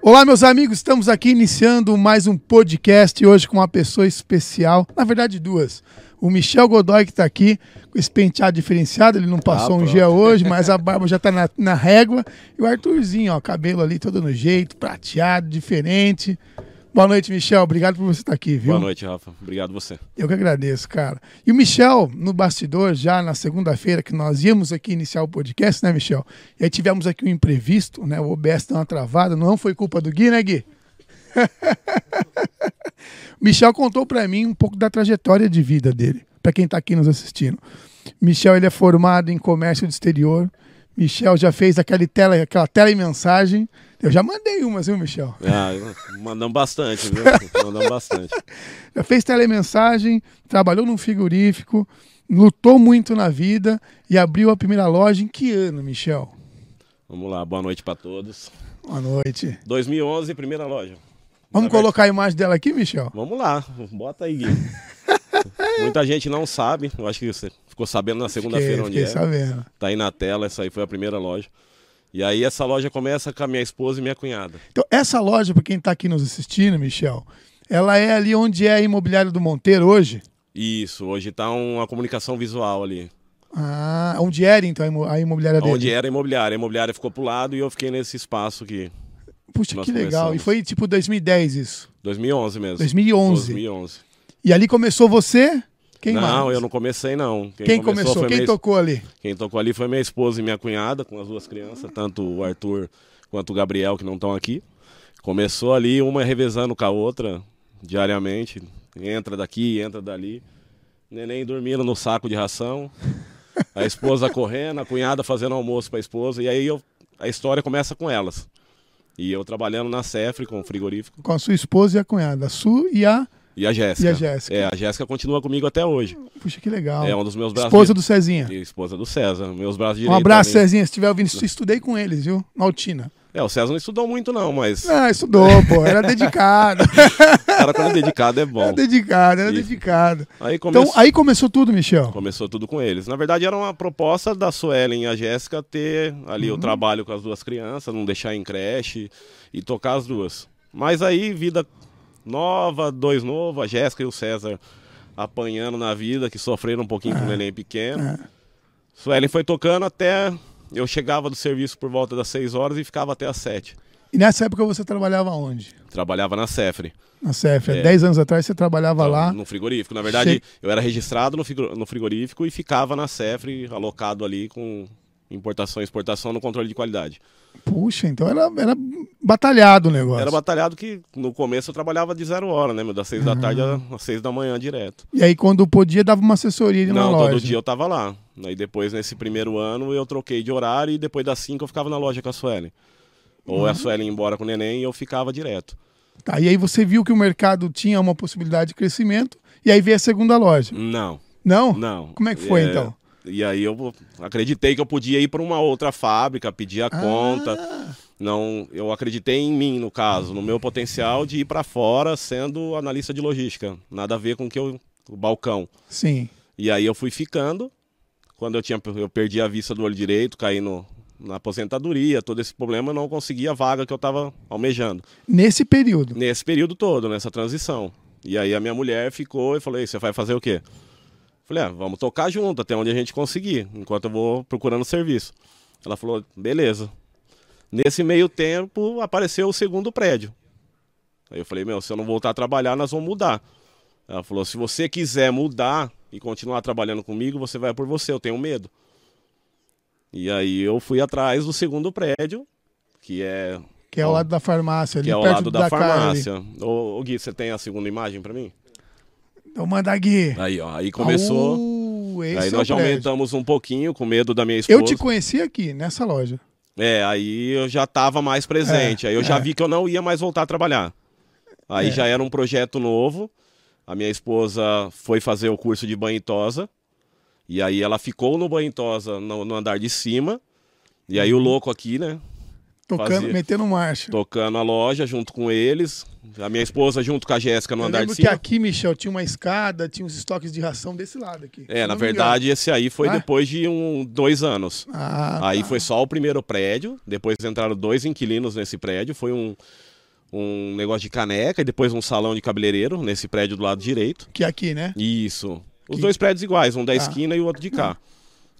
Olá, meus amigos, estamos aqui iniciando mais um podcast hoje com uma pessoa especial, na verdade duas. O Michel Godoy que está aqui com esse penteado diferenciado, ele não passou Ah, um dia hoje, mas a barba já está na, na régua. E o Arthurzinho, ó, cabelo ali todo no jeito, prateado, diferente. Boa noite, Michel. Obrigado por você estar aqui, viu? Boa noite, Rafa. Obrigado você. Eu que agradeço, cara. E o Michel, no bastidor, já na segunda-feira, que nós íamos aqui iniciar o podcast, né, Michel? E aí tivemos aqui um imprevisto, né? O OBS deu uma travada, não foi culpa do Gui, né, Gui? Michel contou pra mim um pouco da trajetória de vida dele, pra quem tá aqui nos assistindo. Michel, ele é formado em comércio de exterior. Michel já fez aquela tela, aquela tela e mensagem. Eu já mandei umas, viu, Michel? Ah, mandamos bastante, viu? Mandamos bastante. Já fez telemensagem, trabalhou num frigorífico, lutou muito na vida e abriu a primeira loja em que ano, Michel? Vamos lá, boa noite para todos. Boa noite. 2011, primeira loja. Vamos Na colocar a imagem dela aqui, Michel? Vamos lá, bota aí, Gui. Muita gente não sabe, eu acho que você ficou sabendo na segunda-feira onde fiquei é. sabendo. Tá aí na tela, essa aí foi a primeira loja. E aí essa loja começa com a minha esposa e minha cunhada. Então, essa loja, para quem está aqui nos assistindo, Michel, ela é ali onde é a imobiliária do Monteiro hoje? Isso, hoje tá uma comunicação visual ali. Ah, onde era então a imo- a imobiliária dele? Onde era a imobiliária. A imobiliária ficou pro lado e eu fiquei nesse espaço aqui. Puxa, que legal. E foi tipo 2010 isso. 2011 mesmo. 2011. 2011. E ali começou você? Quem não, mais? eu não comecei não. Quem começou? foi Quem minha, tocou ali? quem tocou ali foi minha esposa e minha cunhada, com as duas crianças, tanto o Arthur quanto o Gabriel, que não estão aqui. Começou ali, uma revezando com a outra, diariamente. Entra daqui, entra dali. Neném dormindo no saco de ração. A esposa correndo, a cunhada fazendo almoço para a esposa. E aí eu- a história começa com elas. E eu trabalhando na Cefre com o frigorífico. Com a sua esposa e a cunhada, a Su e a. E a Jéssica. E a Jéssica. É, a Jéssica continua comigo até hoje. Puxa, que legal. É um dos meus braços. Esposa do Cezinha. E esposa do César. Meus braços Um direitos. abraço, ali. Cezinha. Se estiver ouvindo, estudei com eles, viu? Na Altina. É, o César não estudou muito, não, mas Ah, estudou, pô. Era dedicado. cara, quando é dedicado, é bom. Era dedicado, era Isso. dedicado. Aí Então, começou, aí começou tudo, Michel. começou tudo com eles. Na verdade, era uma proposta da Suelen e a Jéssica ter ali Uhum. o trabalho com as duas crianças, não deixar em creche e tocar as duas. Mas aí, vida nova, dois novos, a Jéssica e o César apanhando na vida, que sofreram um pouquinho com o neném pequeno. É. Suelen foi tocando até. Eu chegava do serviço por volta das 6 horas e ficava até as 7. E nessa época você trabalhava onde? Trabalhava na Cefre. Na CEF. Há É. 10 anos atrás você trabalhava Então, lá. No frigorífico. Na verdade, Che- eu era registrado no frigorífico e ficava na Cefre, alocado ali com importação e exportação no controle de qualidade. Puxa, então era, era batalhado o negócio. Era batalhado que no começo eu trabalhava de zero hora, né? meu? Das seis da tarde às seis da manhã direto. E aí, quando podia, dava uma assessoria ali na Não, loja. todo dia eu tava lá. Aí depois, nesse primeiro ano, eu troquei de horário e depois das cinco eu ficava na loja com a Suelen. Ou Uhum. a Suelen ia embora com o neném e eu ficava direto. Tá, e aí você viu que o mercado tinha uma possibilidade de crescimento, e aí veio a segunda loja. Não, Não? não. Como é que foi, É, então? E aí eu acreditei que eu podia ir para uma outra fábrica, pedir a conta. Ah, Não, eu acreditei em mim, no caso, no meu potencial de ir para fora sendo analista de logística. Nada a ver com que eu, o balcão. sim. E aí eu fui ficando. Quando eu tinha eu perdi a vista do olho direito, caí no, na aposentadoria, todo esse problema, eu não conseguia a vaga que eu estava almejando. Nesse período. Nesse período todo, nessa transição. E aí a minha mulher ficou e falou: "E você vai fazer o quê?" Falei: ah, vamos tocar junto até onde a gente conseguir, enquanto eu vou procurando serviço. Ela falou: beleza. Nesse meio tempo apareceu o segundo prédio. Aí eu falei: meu, se eu não voltar a trabalhar, nós vamos mudar. Ela falou: se você quiser mudar e continuar trabalhando comigo, você vai por você, eu tenho medo. E aí eu fui atrás do segundo prédio, que é Que é ao lado da farmácia, ali que é perto lado da, da farmácia. Ô, ô, Gui, você tem a segunda imagem pra mim? Então manda Gui. Aí, ó, aí começou. Uh, aí é nós já prédio. aumentamos um pouquinho com medo da minha esposa. Eu te conheci aqui, nessa loja. É, aí eu já tava mais presente. É, aí eu já é. vi que eu não ia mais voltar a trabalhar. Aí É. já era um projeto novo. A minha esposa foi fazer o curso de banho e tosa. E aí ela ficou no banho e tosa no, no andar de cima. E aí o louco aqui, né? Tocando, fazia- metendo marcha. tocando a loja junto com eles. A minha esposa junto com a Jéssica no Eu andar de lembro que cima. aqui, Michel, tinha uma escada, tinha uns estoques de ração desse lado aqui. É, na verdade, esse aí foi Ah? depois de um, dois anos. Ah, Aí tá. foi só o primeiro prédio, depois entraram dois inquilinos nesse prédio, foi um, um negócio de caneca e depois um salão de cabeleireiro nesse prédio do lado direito. Que é aqui, né? Isso. Os Que- dois prédios iguais, um da Ah. esquina e o outro de cá.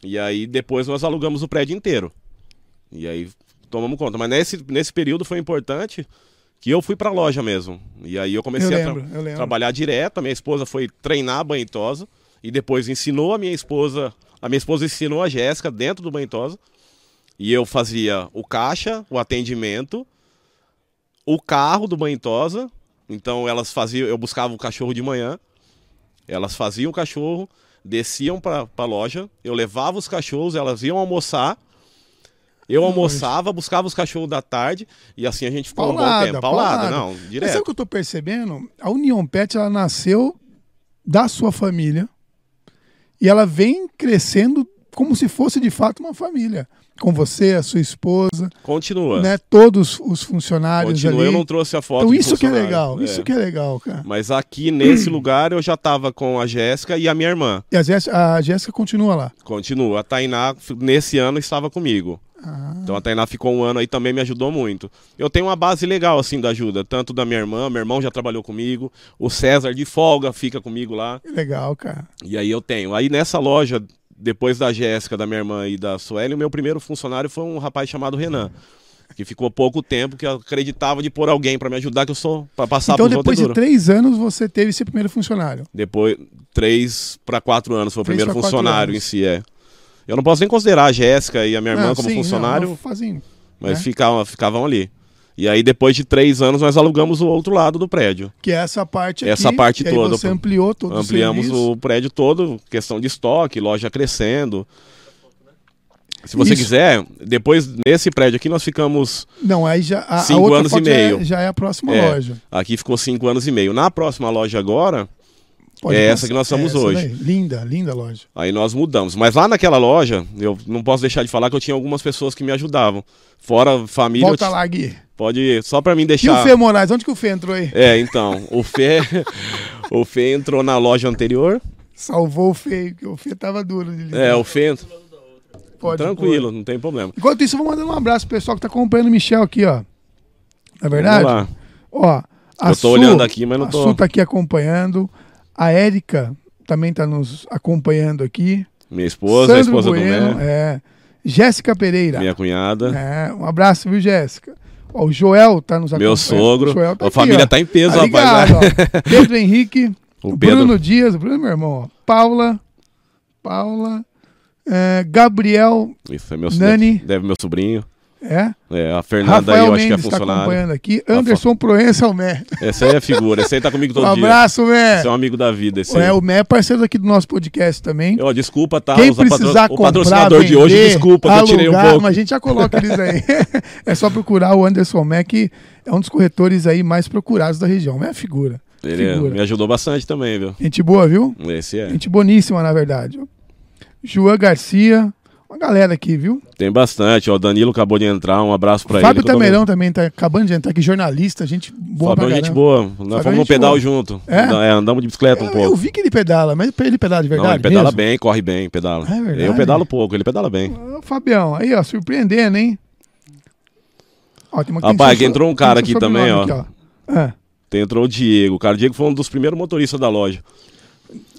E aí depois nós alugamos o prédio inteiro. E aí tomamos conta. Mas nesse, nesse período foi importante que eu fui pra loja mesmo. E aí eu comecei Eu a tra- lembro, eu lembro. trabalhar direto. A minha esposa foi treinar a banhitosa e depois ensinou a minha esposa. A minha esposa ensinou a Jéssica dentro do banhitosa. E eu fazia o caixa, o atendimento, o carro do banhitosa. Então elas faziam, eu buscava o cachorro de manhã. Elas faziam o cachorro, desciam para a loja, eu levava os cachorros, elas iam almoçar. Eu almoçava, buscava os cachorros da tarde e assim a gente ficou um bom Paulada, tempo. Paulada, paulada. não, Mas sabe o direto. que eu tô percebendo? A União Pet, ela nasceu da sua família e ela vem crescendo como se fosse de fato uma família. Com você, a sua esposa, Continua. né? Todos os funcionários Continua, ali. eu não trouxe a foto Então isso que é legal, É. isso que é legal, cara. Mas aqui nesse lugar eu já tava com a Jéssica e a minha irmã. E a Jéssica, a Jéssica continua lá. Continua. A Tainá, nesse ano, estava comigo. Ah, Então a Tainá ficou um ano aí também me ajudou muito. Eu tenho uma base legal assim da ajuda, tanto da minha irmã, meu irmão já trabalhou comigo, o César de folga fica comigo lá. que legal, cara. E aí eu tenho. Aí nessa loja, depois da Jéssica, da minha irmã e da Sueli, o meu primeiro funcionário foi um rapaz chamado Renan. Que ficou pouco tempo, que eu acreditava de pôr alguém pra me ajudar, que eu sou pra passar então depois de três anos você teve esse primeiro funcionário. Depois, três pra quatro anos foi o Três primeiro funcionário em si, é. Eu não posso nem considerar a Jéssica e a minha irmã Ah, como sim, funcionário, Não, fazem, mas né? ficavam, ficavam ali. E aí, depois de três anos, nós alugamos o outro lado do prédio. que é essa parte aqui. Essa parte toda, Você ampliou todo Ampliamos o o prédio todo, questão de estoque, loja crescendo. Se você Isso. quiser, depois nesse prédio aqui nós ficamos. Não, aí já a, a Cinco outra anos e foto já é- meio. Já é a próxima É. loja. Aqui ficou cinco anos e meio. Na próxima loja agora, Pode É essa que nós estamos essa hoje. daí. Linda, linda loja. aí nós mudamos. Mas lá naquela loja, eu não posso deixar de falar que eu tinha algumas pessoas que me ajudavam. Fora família, Volta lá, Gui. pode só pra mim E o deixar. Fê Moraes? Onde que o Fê entrou aí? É, então, o Fê, o Fê entrou na loja anterior. Salvou o Fê, que o Fê tava duro. De É, o Fê Pode tranquilo, pôr. não tem problema. Enquanto isso, eu vou mandando um abraço pro pessoal que tá acompanhando o Michel aqui, ó. Não é verdade? Ó, a Eu tô Su- olhando aqui, mas não a tô- Su tá aqui acompanhando. A Érica também tá nos acompanhando aqui. Minha esposa, a Sandro esposa bueno, do Mé, é. Jéssica Pereira. minha cunhada, É, um abraço, viu, Jéssica? Ó, o Joel tá nos acompanhando. meu sogro. Tá a aqui, família ó. tá em peso, Tá rapaz. ligado, né? ó. Pedro Henrique, O Pedro, Bruno Dias, o Bruno é meu irmão, ó. Paula, Paula, é, Gabriel, isso é meu Nani. Deve meu sobrinho. É, É, a Fernanda aí, Rafael eu acho que é Mendes funcionária. acompanhando aqui, Anderson Proença, o Mé. Essa aí é figura, esse aí tá comigo Um todo dia. abraço, Mé. Esse é um amigo da vida, esse É, aí. o Mé é parceiro aqui do nosso podcast também. Ó, desculpa, tá? Quem Os patro- precisar o comprar, patrocinador vender, de hoje, desculpa, que eu tirei um alugar, pouco. mas a gente já coloca eles aí. é só procurar o Anderson Mé, que é um dos corretores aí mais procurados da região. É figura. Ele é- figura. me ajudou bastante também, viu? Gente boa, viu? Esse é. Gente boníssima, na verdade. João Garcia, uma galera aqui, viu? Tem bastante, ó. O Danilo acabou de entrar, um abraço pra Fábio ele. tô Tamerão também tá acabando de entrar aqui, jornalista, gente boa Fábio pra é gente boa. Nós Fábio é fomos no pedal boa. junto. É? É, andamos de bicicleta um Eu, pouco. eu vi que ele pedala, mas ele pedala de verdade Não, ele pedala mesmo? bem, corre bem, pedala. É verdade? Eu pedalo pouco, ele pedala bem. Ô, Fabião, aí, ó, surpreendendo, hein? Ó, tem uma tem Rapaz, seu- entrou um tem cara aqui também, sobrenome ó. aqui, É. Tem, entrou o Diego. Cara, o Diego foi um dos primeiros motoristas da loja.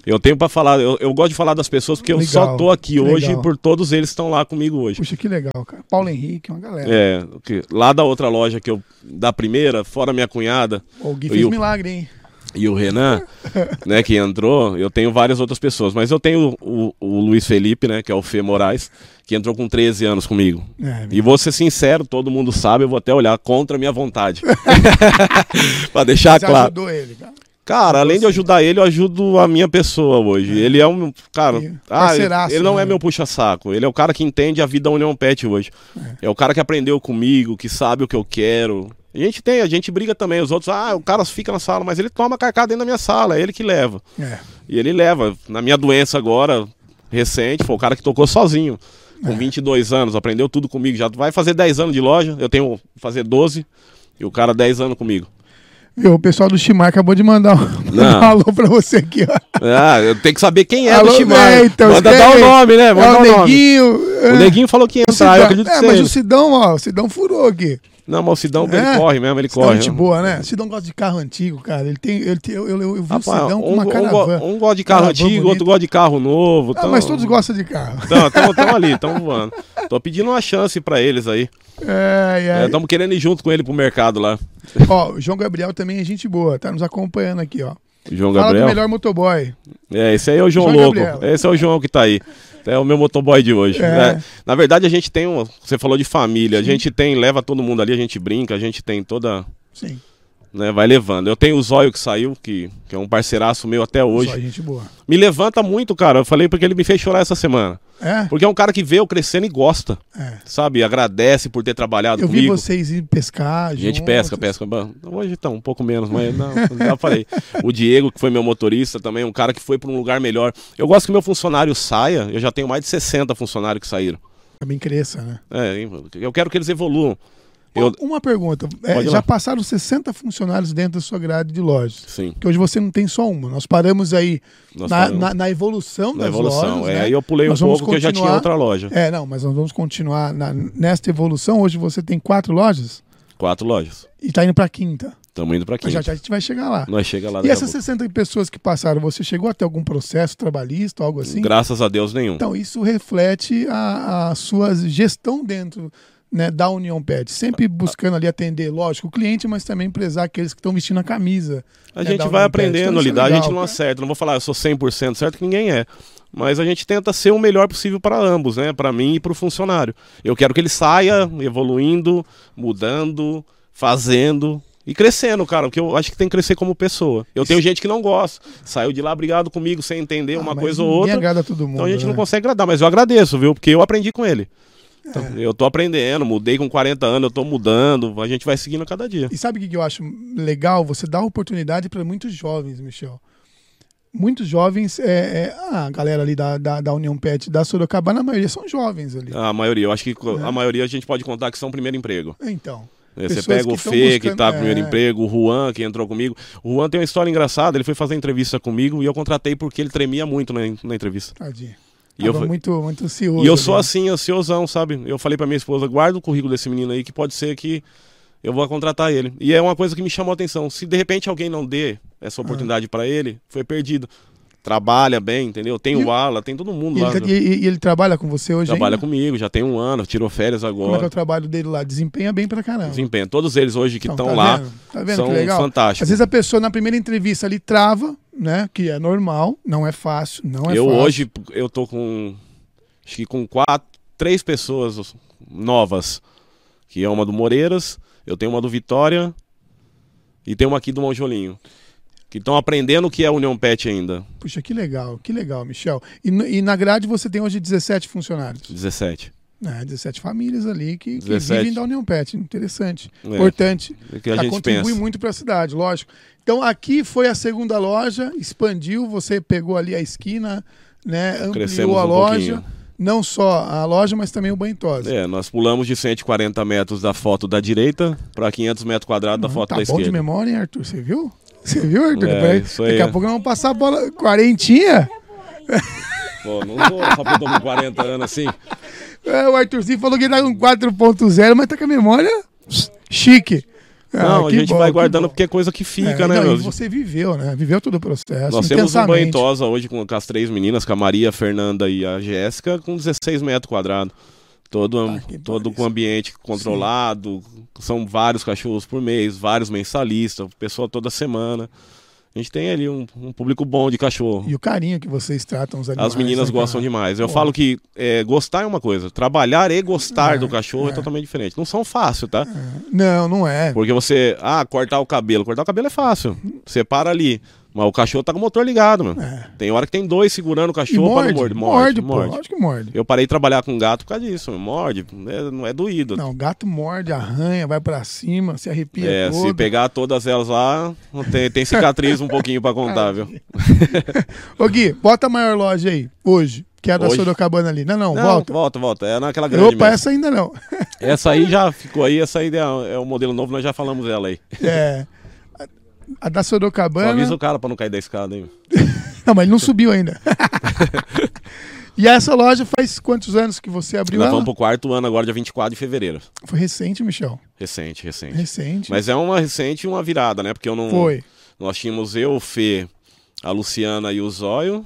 Eu tenho pra falar, eu, eu gosto de falar das pessoas porque eu Legal, só tô aqui hoje legal. por todos eles que estão lá comigo hoje. Puxa, que legal, cara. Paulo Henrique, uma galera. É, lá da outra loja que eu, da primeira, fora minha cunhada o Gui E fez o- milagre, hein? e o Renan, né, que entrou, eu tenho várias outras pessoas, mas eu tenho o, o Luiz Felipe, né, que é o Fê Moraes, que entrou com 13 anos comigo. É, E vou ser sincero, todo mundo sabe, eu vou até olhar contra a minha vontade. pra deixar você claro. ajudou ele, cara. Cara, além de ajudar ele, eu ajudo a minha pessoa hoje. Ele é um. Cara, ah, ele, ele não né? é meu puxa-saco. Ele é o cara que entende a vida União Pet hoje. É. o cara que aprendeu comigo, que sabe o que eu quero. A gente tem, a gente briga também. Os outros, ah, o cara fica na sala, mas ele toma carcada dentro da minha sala, é ele que leva. É. E ele leva. Na minha doença agora, recente, foi o cara que tocou sozinho. com 22 anos, aprendeu tudo comigo. Já vai fazer 10 anos de loja, eu tenho fazer 12 e o cara 10 anos comigo. Viu, o pessoal do Chimar acabou de mandar um, um alô pra você aqui, ó. Ah, eu tenho que saber quem é Alô, do Chimar. é, então, Manda dar o nome, né? É Manda o o nome. Neguinho. O Neguinho falou que ia o entrar, eu Sidão. acredito que É, mas seja. o Sidão, ó, o Sidão furou aqui. Não, mas o Sidão, É. ele corre mesmo, ele Sidão é corre. gente boa, né? O Sidão gosta de carro antigo, cara. Ele tem, ele tem, eu, eu, eu vi Rapaz, o Sidão com um, uma um, go- caravana. um gosta de carro antigo, bonita. outro gosta de carro novo. Ah, tão- mas todos gostam de carro. Estão ali, estão voando. Tô pedindo uma chance pra eles aí. É, é. Estamos querendo ir junto com ele pro mercado lá. Ó, o João Gabriel também é gente boa, tá nos acompanhando aqui, ó. João Fala do Gabriel. melhor motoboy. É, esse aí é o João, João Louco. Gabriel. Esse é o João que tá aí. É o meu motoboy de hoje. É. né? Na verdade, a gente tem um. Você falou de família. A gente tem, leva todo mundo ali, a gente brinca, a gente tem toda. Sim, Né, vai levando. Eu tenho o Zóio que saiu, que, que é um parceiraço meu até hoje. só gente boa. Me levanta muito, cara. Eu falei porque ele me fez chorar essa semana. É? Porque é um cara que vê eu crescendo e gosta. É. Sabe? Agradece por ter trabalhado Eu vi comigo. vocês ir pescar. A gente juntos. pesca, pesca. Hoje tá um pouco menos, mas não, já falei. O Diego, que foi meu motorista também, um cara que foi para um lugar melhor. Eu gosto que meu funcionário saia, eu já tenho mais de 60 funcionários que saíram. Também cresça, né? É, eu quero que eles evoluam. Eu, Uma pergunta. É, já passaram 60 funcionários dentro da sua grade de lojas. sim, Que hoje você não tem só uma. Nós paramos aí nós na, paramos na- na evolução na das evolução. lojas. é, né? aí eu pulei um Nós vamos pouco, porque eu já tinha outra loja. É, não, mas nós vamos continuar na- nesta evolução. Hoje você tem quatro lojas Quatro lojas. e tá indo pra quinta. Estamos indo para Mas já, quinta. já a gente vai chegar lá. Nós chega lá E essas pouco. 60 pessoas que passaram, você chegou a ter algum processo trabalhista, algo assim? Graças a Deus nenhum. Então, isso reflete a, a sua gestão dentro né, da União Pet. Sempre buscando ali atender, lógico, o cliente, mas também prezar aqueles que estão vestindo a camisa. A né, gente vai aprendendo Então, a isso é lidar, a gente não acerta. Não vou falar, eu sou 100% certo, que ninguém é. Mas a gente tenta ser o melhor possível para ambos, né? Para mim e para o funcionário. Eu quero que ele saia evoluindo, mudando, fazendo e crescendo, cara. Porque eu acho que tem que crescer como pessoa. Eu tenho gente que não gosta. Saiu de lá brigado comigo sem entender Ah, uma coisa ou outra. agrada todo mundo. Então a gente não né? consegue agradar. Mas eu agradeço, viu? Porque eu aprendi com ele. É. eu tô aprendendo, mudei com 40 anos, eu tô mudando. A gente vai seguindo a cada dia. E sabe o que que eu acho legal? Você dá oportunidade para muitos jovens, Michel. Muitos jovens, é, é, a galera ali da, da, da União Pet da Sorocaba, na maioria são jovens ali. A maioria, eu acho que É. a maioria a gente pode contar que são primeiro emprego. Então, É, Você pega que o Fê, que buscando- tá no primeiro é. emprego, o Juan, que entrou comigo. O Juan tem uma história engraçada, ele foi fazer entrevista comigo e eu contratei porque ele tremia muito na, na entrevista. tadinho. E eu, muito, muito ansioso. e eu sou assim, ansiosão, sabe? Eu falei pra minha esposa, guarda o currículo desse menino aí, que pode ser que eu vou contratar ele. E é uma coisa que me chamou a atenção. Se de repente alguém não dê Ah. essa oportunidade pra ele, foi perdido. Trabalha bem, entendeu? Tem E- o Ala, tem todo mundo E lá. ele, tá- e- e- ele trabalha com você hoje Trabalha ainda? comigo, já tem um ano, tirou férias Como é que é o agora. trabalho dele lá? Desempenha bem pra caramba. Desempenho. Todos eles hoje que estão tá lá vendo? Tá vendo são fantásticos. Às vezes a pessoa na primeira entrevista ali trava, né? Que é normal, não é fácil, não é eu fácil. hoje eu tô com acho que com quatro, três pessoas novas, que é uma do Moreiras, eu tenho uma do Vitória e tem uma aqui do Monjolinho, que estão aprendendo o que é União Pet ainda, Puxa, que legal, que legal, Michel. E, e na grade você tem hoje 17 funcionários. 17. né? 17 famílias ali que, que 17. vivem da União Pet. Interessante. É, Importante. é que a Já gente contribui pensa. muito para a cidade, lógico. Então aqui foi a segunda loja, expandiu, você pegou ali a esquina, né? Ampliou Crescemos a um loja. pouquinho. Não só a loja, mas também o banho tosa. É, nós pulamos de 140 metros da foto da direita para 500 metros quadrados da Não, foto tá da bom de esquerda. memória, hein, Arthur? Você viu? Você viu, Arthur? É, isso aí, Daqui a pouco nós vamos passar a bola. Quarentinha? Pô, não sou só porque eu tô com 40 anos assim. É, o Arthurzinho falou que ele tá com 4.0, mas tá com a memória chique. Ah, Não, a gente bom, vai guardando porque é coisa que fica, É, né, meu? você viveu, né? Viveu todo o processo. Nós temos um banho tosa hoje com, com as três meninas, com a Maria, a Fernanda e a Jéssica, com 16 metros quadrados. Todo, Ah, todo com ambiente controlado. São vários cachorros por mês, vários mensalistas, pessoa toda semana. A gente tem ali um, um público bom de cachorro. E o carinho que vocês tratam os animais. As meninas né, gostam cara? demais. Eu Pô. falo que é, gostar é uma coisa, trabalhar e gostar É, do cachorro é. é. totalmente diferente. Não são fácil, tá? Não, não é. Porque você, ah, cortar o cabelo. Cortar o cabelo é fácil. Você para ali. Mas o cachorro tá com o motor ligado, mano. É. Tem hora que tem dois segurando o E cachorro para morde, não morde, morder. pô. Morde, Lógico que morde. Eu parei de trabalhar com gato por causa disso. Morde. É- não é doído. Não, gato morde, arranha, vai pra cima, se arrepia É, todo. se pegar todas elas lá, não tem, tem cicatriz um pouquinho pra contar, viu? Ô Gui, bota a maior loja aí, hoje. Que é a da Hoje- Sorocabana ali. Não, não, Não, volta. volta, volta. É naquela grande Opa, mesmo. essa ainda não. Essa aí já ficou aí, essa aí é, é o modelo novo, nós já falamos dela aí. É. A- da Só Sorocabana. avisa o cara pra não cair da escada, hein? Não, mas ele não subiu ainda. e essa loja faz quantos anos que você abriu Nós ela? vamos pro quarto ano agora, dia 24 de fevereiro. Foi recente, Michel. Recente, recente. Recente. Mas é uma recente e uma virada, né? Porque eu não. Foi. Nós tínhamos eu, o Fê, a Luciana e o Zóio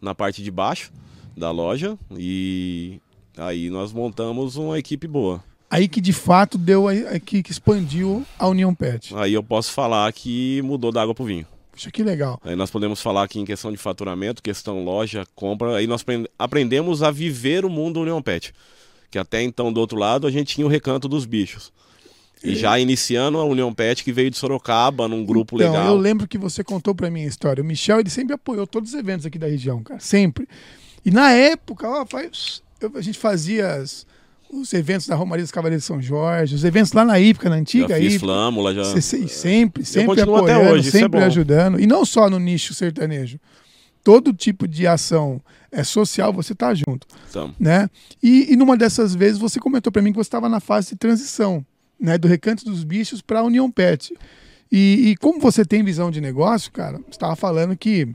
na parte de baixo da loja. E aí nós montamos uma equipe boa. Aí que de fato deu aí que, que expandiu a União Pet. Aí eu posso falar que mudou da água pro vinho. Puxa, que legal. Aí nós podemos falar aqui em questão de faturamento, questão loja, compra. Aí nós aprend- aprendemos a viver o mundo União Pet. Que até então, do outro lado, a gente tinha o recanto dos bichos. E já iniciando a União Pet, que veio de Sorocaba, num grupo então, legal. eu lembro que você contou pra mim a história. O Michel, ele sempre apoiou todos os eventos aqui da região, cara. Sempre. E na época, ó, faz, eu- a gente fazia as- os eventos da Romaria dos Cavaleiros de São Jorge, os eventos lá na Ípica, na Já antiga fiz Ípica. flâmula, já. Sempre, sempre continuo até apoiando, hoje, é sempre bom. ajudando. E não só no nicho sertanejo. Todo tipo de ação é social, você tá junto, Então, né? E, e numa dessas vezes você comentou para mim que você estava na fase de transição, né, do Recanto dos Bichos para a União Pet. E, e como você tem visão de negócio, cara, você estava falando que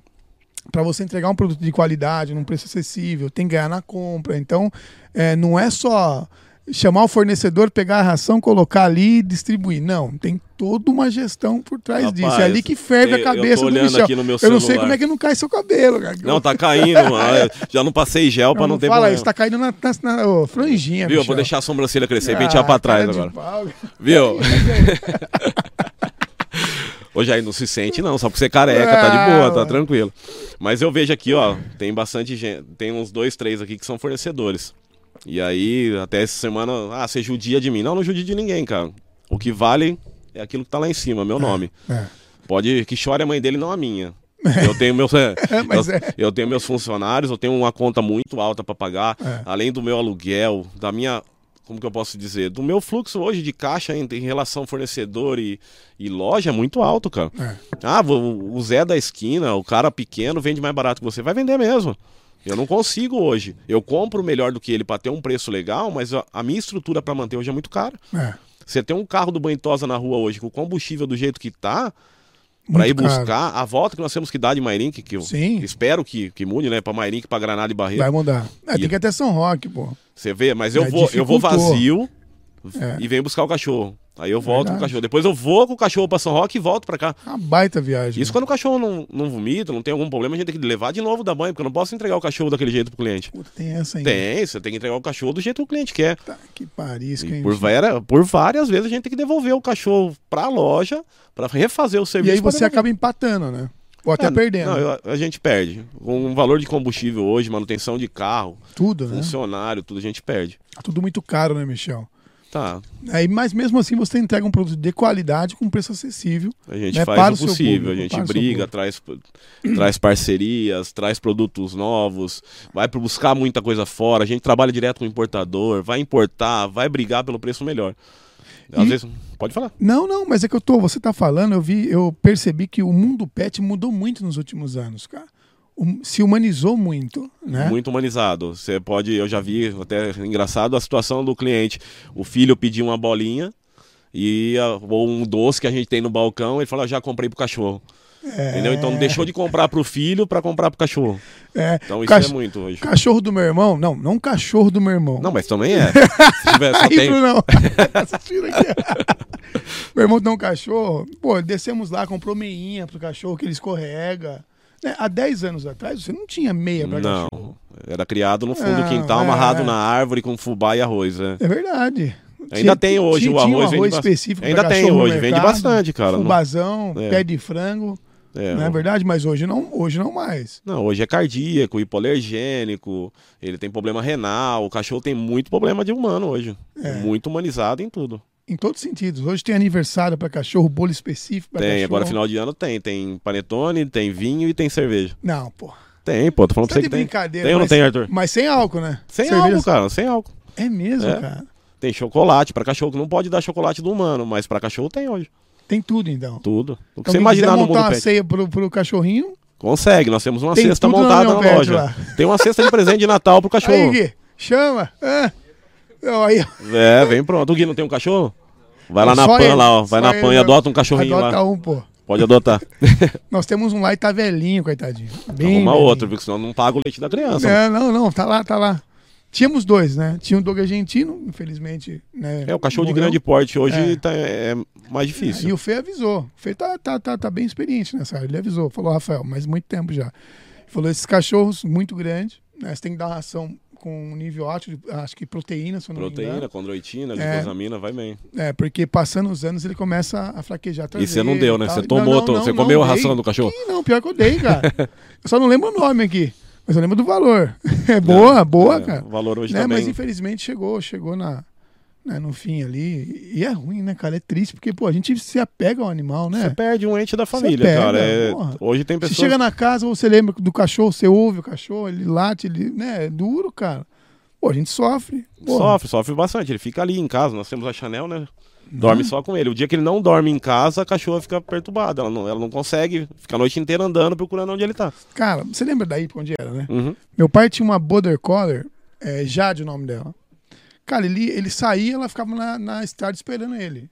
para você entregar um produto de qualidade, num preço acessível, tem que ganhar na compra. Então, é, não é só chamar o fornecedor, pegar a ração, colocar ali e distribuir. Não, tem toda uma gestão por trás Rapaz, disso. É ali que ferve a cabeça do Michel. eu não sei celular. como é que não cai seu cabelo, cara. não, tá caindo. ah, já não passei gel pra Não, não, ter fala problema. isso, tá caindo na, na, na- ô, franjinha, Viu? Eu Michel. vou deixar a sobrancelha crescer e pentear Ah, pra trás agora. pau. Viu? Hoje aí não se sente, não, só porque você é careca, tá de boa, tá tranquilo. Mas eu vejo aqui, ó, tem bastante gente, tem uns dois, três aqui que são fornecedores. E aí, até essa semana, ah, você judia de mim. Não, não judia de ninguém, cara. O que vale é aquilo que tá lá em cima, meu nome. É. Pode que chore a mãe dele, não a minha. Eu tenho meus, mas eu, é. eu tenho meus funcionários, eu tenho uma conta muito alta para pagar, É. além do meu aluguel, da minha, como que eu posso dizer, do meu fluxo hoje de caixa em, em relação fornecedor e, e loja é muito alto, cara. É. Ah, o, o Zé da esquina, o cara pequeno vende mais barato que você, vai vender mesmo. Eu não consigo hoje. Eu compro melhor do que ele para ter um preço legal, mas a, a minha estrutura para manter hoje é muito cara. É. Você tem um carro do Banitosa na rua hoje com o combustível do jeito que tá, Pra ir Muito caro. buscar a volta que nós temos que dar de Mairink, que eu Sim. espero que, que mude, né? Pra Mairink, pra Granada e Barreiro. Vai mudar. É, tem que ir até São Roque, pô. Você vê, mas eu Já vou, eu vou vazio É. e venho buscar o cachorro. Aí eu volto com o Verdade. cachorro. Depois eu vou com o cachorro pra São Roque e volto pra cá. Uma baita viagem. Isso quando o cachorro não, não vomita, não tem algum problema, a gente tem que levar de novo da banho, porque eu não posso entregar o cachorro daquele jeito pro cliente. Puta, tem essa ainda. Tem, você tem que entregar o cachorro do jeito que o cliente quer. Tá, que Paris, E que por, várias, por várias vezes a gente tem que devolver o cachorro pra loja pra refazer o E serviço. aí pra você acaba empatando, né? Ou até Ah, perdendo. Não, eu- a gente perde. Com o valor de combustível hoje, manutenção de carro, Tudo, né? funcionário, tudo a gente perde. Tá tudo muito caro, né, Michel? Tá, Aí, mas mesmo assim você entrega um produto de qualidade com preço acessível. a gente Né, faz o possível, público, a gente briga, traz, traz parcerias, traz produtos novos, vai buscar muita coisa fora, a gente trabalha direto com o importador, vai importar, vai brigar pelo preço melhor. Às E- vezes, pode falar. Não, não, mas é que eu tô, você tá falando, eu vi, eu percebi que o mundo pet mudou muito nos últimos anos, cara. Se humanizou muito, né? Muito humanizado. Você pode, eu já vi até engraçado a situação do cliente. O filho pediu uma bolinha e ou um doce que a gente tem no balcão, ele falou: "Ah, "Já comprei pro cachorro". É, Entendeu? Então deixou de comprar pro filho para comprar pro cachorro. é, Então isso Cach- é muito hoje. Cachorro do meu irmão? Não, não cachorro do meu irmão. Não, mas também é. Se tiver, só Aí, tem. Meu irmão tem um cachorro. Pô, descemos lá, comprou meinha pro cachorro que ele escorrega. Né, Há 10 anos atrás você não tinha meia pra Não, cachorro. era criado no fundo do Não, quintal, é, amarrado é. na árvore com fubá e arroz. né? É verdade. Ainda tem hoje o tinha um arroz, vende arroz bas- específico Ainda tem hoje, vende mercado, bastante, cara. Fubazão, É. pé de frango. É, não é o- verdade? Mas hoje não, hoje não mais. Não, hoje é cardíaco, hipolergênico, ele tem problema renal, o cachorro tem muito problema de humano hoje. É. Muito humanizado em tudo. Em todos os sentidos. Hoje tem aniversário pra cachorro, bolo específico pra tem, cachorro. agora final de ano tem. Tem panetone, tem vinho e tem cerveja. Não, pô. Tem, pô, tô falando Tá pra você de que tem. brincadeira. Tem ou não mas- tem, Arthur? Mas sem álcool, né? Sem Cerveja- álcool, cara, sem álcool. É mesmo, É. cara. Tem chocolate, pra cachorro não pode dar chocolate do humano, mas pra cachorro tem hoje. Tem tudo, então. Tudo. O que Então, você imaginar no montar mundo uma pet. ceia pro, pro cachorrinho, Consegue, nós temos uma Tem cesta na montada na, Pet loja. lá. Tem uma cesta de presente de Natal pro Aí, cachorro. Gui, chama. Ah. Não, aí, É, vem pronto. O Gui não tem um cachorro? Vai lá na PAN ele, lá, ó. Vai na ele, PAN e né? adota um cachorrinho adota lá. um, pô. Pode adotar. Nós temos um lá e tá velhinho, coitadinho. Bem Arruma velhinho. outro, porque senão não paga o leite da criança. É, não, não, tá lá, tá lá. Tínhamos dois, né? Tinha um Doug argentino, infelizmente, né? É, o cachorro de morreu. grande porte hoje É. tá, é mais E difícil. o Fê avisou. O Fê tá, tá, tá, tá bem experiente nessa área. Ele avisou. Falou, Rafael, mas muito tempo já. Falou, esses cachorros muito grandes, né? Você tem que dar ração com um nível alto, de, acho que proteína, se eu não Proteína, engano. condroitina, É. glucosamina, vai bem. É, porque passando os anos ele começa a fraquejar a E você não deu, né? Você Não, tomou, não, to- não, você não, comeu a ração do cachorro? Ih, não, pior que eu dei, cara. eu só não lembro o nome aqui. Mas eu lembro do valor. É boa, boa, É, cara. O valor hoje Né? também. Mas infelizmente chegou, chegou na, né, no fim ali. E é ruim, né, cara? É triste, porque, pô, a gente se apega ao animal, né? Você perde um ente da família, pega, cara. É- porra. Hoje tem Você pessoas. chega na casa, você lembra do cachorro, você ouve o cachorro, ele late, ele, né? É duro, cara. Pô, a gente sofre. Pô, Sofre, sofre bastante. Ele fica ali em casa. Nós temos a Chanel, né? Dorme só com ele. O dia que ele não dorme em casa, a cachorra fica perturbada. Ela não, ela não consegue, fica a noite inteira andando procurando onde ele tá. Cara, você lembra da época onde era, né? Uhum. Meu pai tinha uma Border Collie, é, Jade o nome dela. Cara, ele, ele saía, ela ficava na, na estrada esperando ele.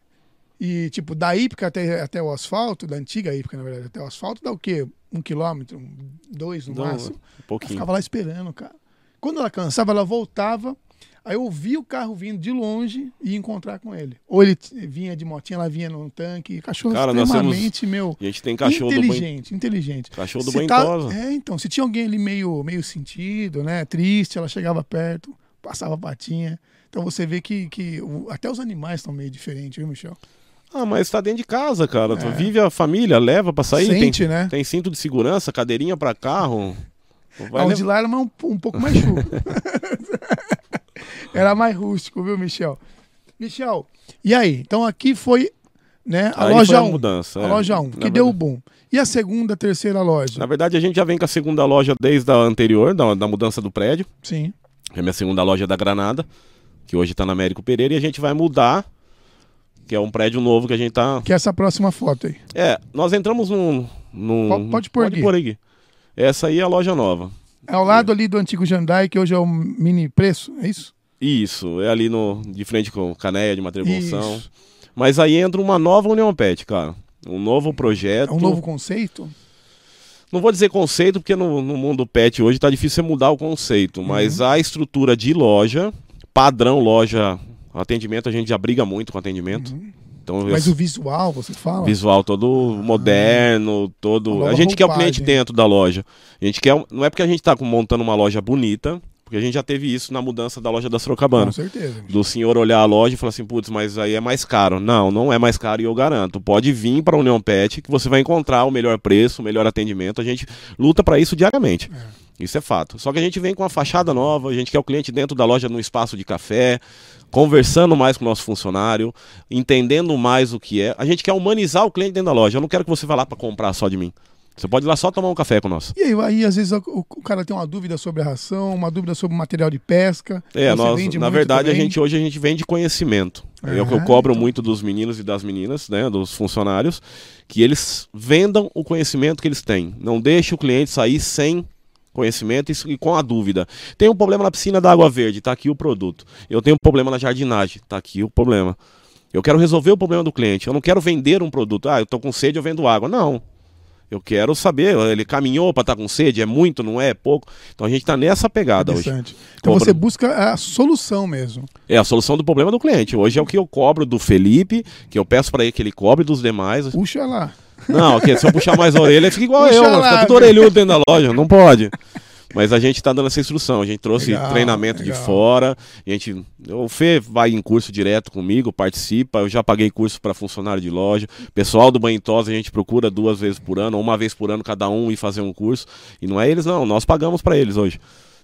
E, tipo, da Ípica até, até o asfalto, da antiga Ípica, na verdade, até o asfalto, dá o quê? Um quilômetro, dois no Então, máximo. um Ela pouquinho. ficava lá esperando, cara. Quando ela cansava, ela voltava. Aí eu via o carro vindo de longe e encontrar com ele. Ou ele vinha de motinha, ela vinha num tanque. Cachorro Cara, nós temos- extremamente, meu. A gente tem cachorro do banho. inteligente, inteligente. Cachorro do banho tá-. É, então, se tinha alguém ali meio, meio sentido, né, triste, ela chegava perto, passava a patinha. Então você vê que, que até os animais estão meio diferentes, viu, Michel? Ah, mas tá dentro de casa, cara. Tu É. vive a família, leva pra sair. Sente, tem, né? tem cinto de segurança, cadeirinha pra carro. Vai Ah, o levar- de lá era um, um pouco mais chulo. era mais rústico, viu, Michel? Michel, e aí? Então aqui foi né, a Aí loja foi a 1. mudança. A é. loja 1, Na que verdade- deu o boom. E a segunda, terceira loja? Na verdade, a gente já vem com a segunda loja desde a anterior, da, da mudança do prédio. Sim. é a minha segunda loja da Granada, que hoje tá na Américo Pereira, e a gente vai mudar, que é um prédio novo que a gente tá. Que é essa próxima foto aí. É, nós entramos num. num... Pode- pode pôr, Gui. pôr aí, Gui. Essa aí é a loja nova. É ao lado ali do antigo Jandai, que hoje é o mini preço, é isso? Isso, é ali no, de frente com Caneia de Matribuição. Mas aí entra uma nova União Pet, cara. Um novo projeto. É um novo conceito? Não vou dizer conceito, porque no, no mundo pet hoje tá difícil você mudar o Uhum. conceito, mas a estrutura de loja, padrão loja, atendimento, a gente já briga muito com atendimento. Então, Mas eu- o visual, você fala? visual todo moderno, Uma todo. nova A gente quer o cliente roupagem. dentro da loja. A gente quer. Não é porque a gente tá com- montando uma loja bonita, porque a gente já teve isso na mudança da loja da Sorocabana. Com certeza. Do senhor olhar a loja e falar assim, putz, mas aí é mais caro. Não, não é mais caro e eu garanto. Pode vir para a União Pet que você vai encontrar o melhor preço, o melhor atendimento. A gente luta para isso diariamente. Isso é fato. Só que a gente vem com uma fachada nova, a gente quer o cliente dentro da loja no espaço de café, conversando mais com o nosso funcionário, entendendo mais o que é. A gente quer humanizar o cliente dentro da loja. Eu não quero que você vá lá para comprar só de mim. Você pode ir lá só tomar um café com nós. E aí, aí, às vezes, o, o cara tem uma dúvida sobre a ração, uma dúvida sobre o material de pesca. É, nós, na verdade, a gente hoje a gente vende conhecimento. é o que eu Ah, cobro então. muito dos meninos e das meninas, né, dos funcionários, que eles vendam o conhecimento que eles têm. Não deixe o cliente sair sem conhecimento e, com a dúvida. Tem um problema na piscina da água verde, tá aqui o produto. Eu tenho um problema na jardinagem, tá aqui o problema. Eu quero resolver o problema do cliente. Eu não quero vender um produto. Ah, eu tô com sede, eu vendo água. Não. Eu quero saber, ele caminhou para estar com sede, é muito, não é, é pouco. Então a gente está nessa pegada hoje. Então você busca a solução mesmo. É a solução do problema do cliente. Hoje é o que eu cobro do Felipe, que eu peço para ele que ele cobre dos demais. Puxa lá. Não, ok, se eu puxar mais a orelha, fica igual Puxa eu, lá, fica tudo orelhudo dentro da loja, não pode. Mas a gente está dando essa instrução, a gente trouxe Legal, treinamento legal. de fora, a gente, o Fê vai em curso direto comigo, participa, eu já paguei curso para funcionário de loja, pessoal do Banho Tosa a gente procura duas vezes por ano, ou uma vez por ano cada um e fazer um curso, e não é eles não, nós pagamos para eles hoje.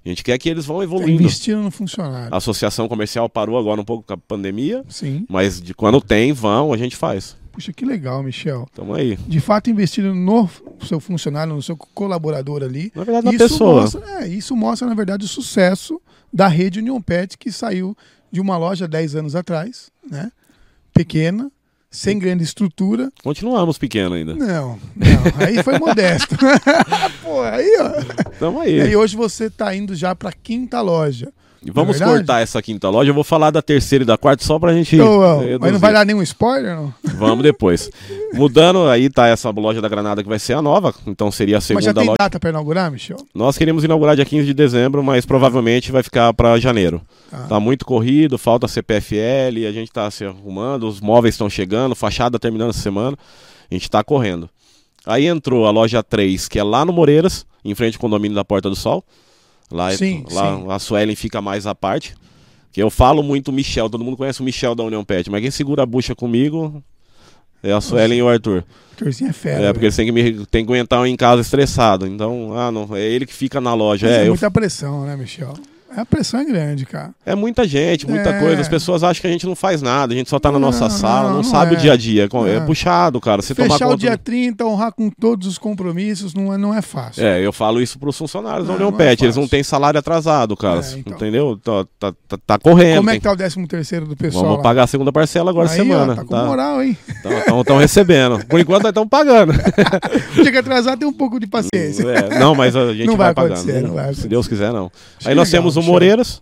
A gente quer que eles vão Tá evoluindo. investindo no funcionário. A associação comercial parou agora um pouco com a pandemia, Sim. mas de quando tem, vão, a gente faz. Puxa, que legal, Michel. Tamo aí. De fato, investindo no seu funcionário, no seu colaborador ali. Na verdade, na Isso pessoa. Mostra, é, isso mostra, na verdade, o sucesso da rede Union Pet, que saiu de uma loja 10 anos atrás, né? Pequena, sem grande estrutura. Continuamos pequeno ainda. Não, não, aí foi modesto. Pô, aí, ó. Tamo E aí aí. hoje você tá indo já pra quinta loja. Vamos é cortar essa quinta loja. Eu vou falar da terceira e da quarta só pra gente. Então, mas não vai dar nenhum spoiler, não? Vamos depois. Mudando, aí tá essa loja da Granada que vai ser a nova. Então seria a mas já segunda tem loja. data pra inaugurar, Michel? Nós queríamos inaugurar dia 15 de dezembro, mas provavelmente vai ficar para janeiro. Tá. Tá muito corrido, falta CPFL, a gente tá se arrumando, os móveis estão chegando, fachada terminando essa semana. A gente tá correndo. Aí entrou a loja 3, que é lá no Moreiras, em frente ao condomínio da Porta do Sol. Lá, é- Sim, lá sim. a Suelen fica mais à parte. Que eu falo muito Michel, todo mundo conhece o Michel da União Pet, mas quem segura a bucha comigo é a Suelen e o Arthur. Torcinha é fera. É, velho. porque eles têm que, me, têm que aguentar em casa estressado. Então, ah, não, é ele que fica na loja. Mas é É, eu muita pressão, né, Michel? A pressão é grande, cara. É muita gente, muita É. coisa. As pessoas acham que a gente não faz nada, a gente só tá na Não, nossa sala, não, não sabe é. o dia a dia. É, É. puxado, cara. Tomar Fechar o conta. dia 30, honrar com todos os compromissos, não é, não é fácil. É, eu falo isso pros funcionários da Não, União não é Pet. Eles não têm salário atrasado, cara. É, então. Entendeu? Tá, tá, tá- tá correndo. Como é que tá o 13 terceiro do pessoal Vamos lá? pagar a segunda parcela agora Aí, semana. Ó, tá com moral, hein? Estão recebendo. Por enquanto, nós estamos pagando. Chega atrasar, tem um pouco de paciência. É, não, mas a gente Não vai, vai pagando. não vai Se. Deus quiser, não. Aí nós temos o. Moreiras,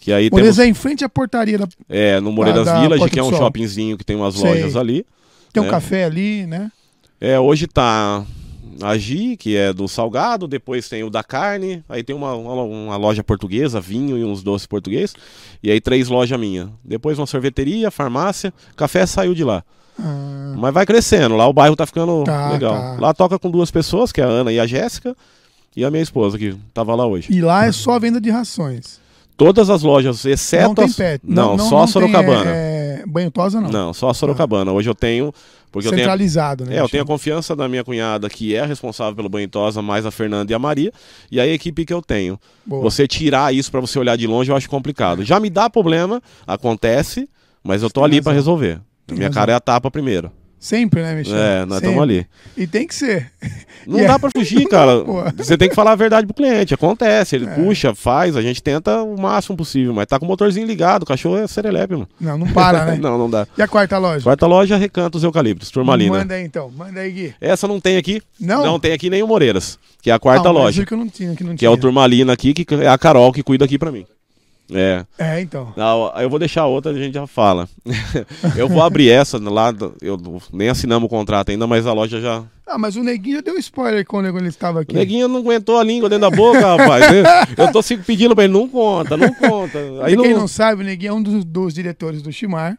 que aí Moreiras temos é em frente à portaria da. é, no Moreiras da Village, Porta que é um shoppingzinho que tem umas Sei. lojas ali. Tem um É. café ali, né? É, hoje tá a Gi, que é do salgado, depois tem o da carne, aí tem uma, uma, uma loja portuguesa, vinho e uns doces português, e aí três lojas minhas. Depois uma sorveteria, farmácia, café saiu de lá. Ah, Mas vai crescendo, lá o bairro tá ficando Tá, legal. tá. Lá toca com duas pessoas, que é a Ana e a Jéssica, e a minha esposa, que tava lá hoje. e lá é só venda de rações. Todas as lojas, exceto não tem pet. Não, só a tem, Sorocabana. é, é, banho tosa, não. Não, só a Sorocabana. Hoje eu tenho... Porque eu tenho, Centralizado, né? É, eu tenho a confiança da minha cunhada, que é a responsável pelo banho tosa, mais a Fernanda e a Maria, e a equipe que eu tenho. Boa. Você tirar isso pra você olhar de longe, eu acho complicado. Já me dá problema, acontece, mas eu tô Tem ali pra resolver. Tem minha razão. cara é a tapa primeiro. Sempre, né, Michel? É, nós estamos ali. E tem que ser. Não E é- dá pra fugir, cara. Você tem que falar a verdade pro cliente. Acontece, ele É. puxa, faz, a gente tenta o máximo possível, mas tá com o motorzinho ligado, o cachorro é serelepe, mano. Não, não para, né? não, não dá. E a quarta loja? Quarta loja, Recantos Eucaliptos, Turmalina. Manda aí então, manda aí, Gui. Essa não tem aqui. Não? Não tem aqui nem o Moreiras, que é a quarta mas loja. que eu não tinha, que não Que tinha. é o Turmalina aqui, que é a Carol que cuida aqui pra mim. É. É, então. Não, eu vou deixar outra, a gente já fala. eu vou abrir essa lá, eu nem assinamos o contrato ainda, mas a loja já. Ah, mas o Neguinho deu spoiler quando ele estava aqui. O neguinho não aguentou a língua dentro da boca, rapaz. Eu tô pedindo pra ele, não conta, não conta. Aí quem não... não sabe, o Neguinho é um dos, dos diretores do Chimar,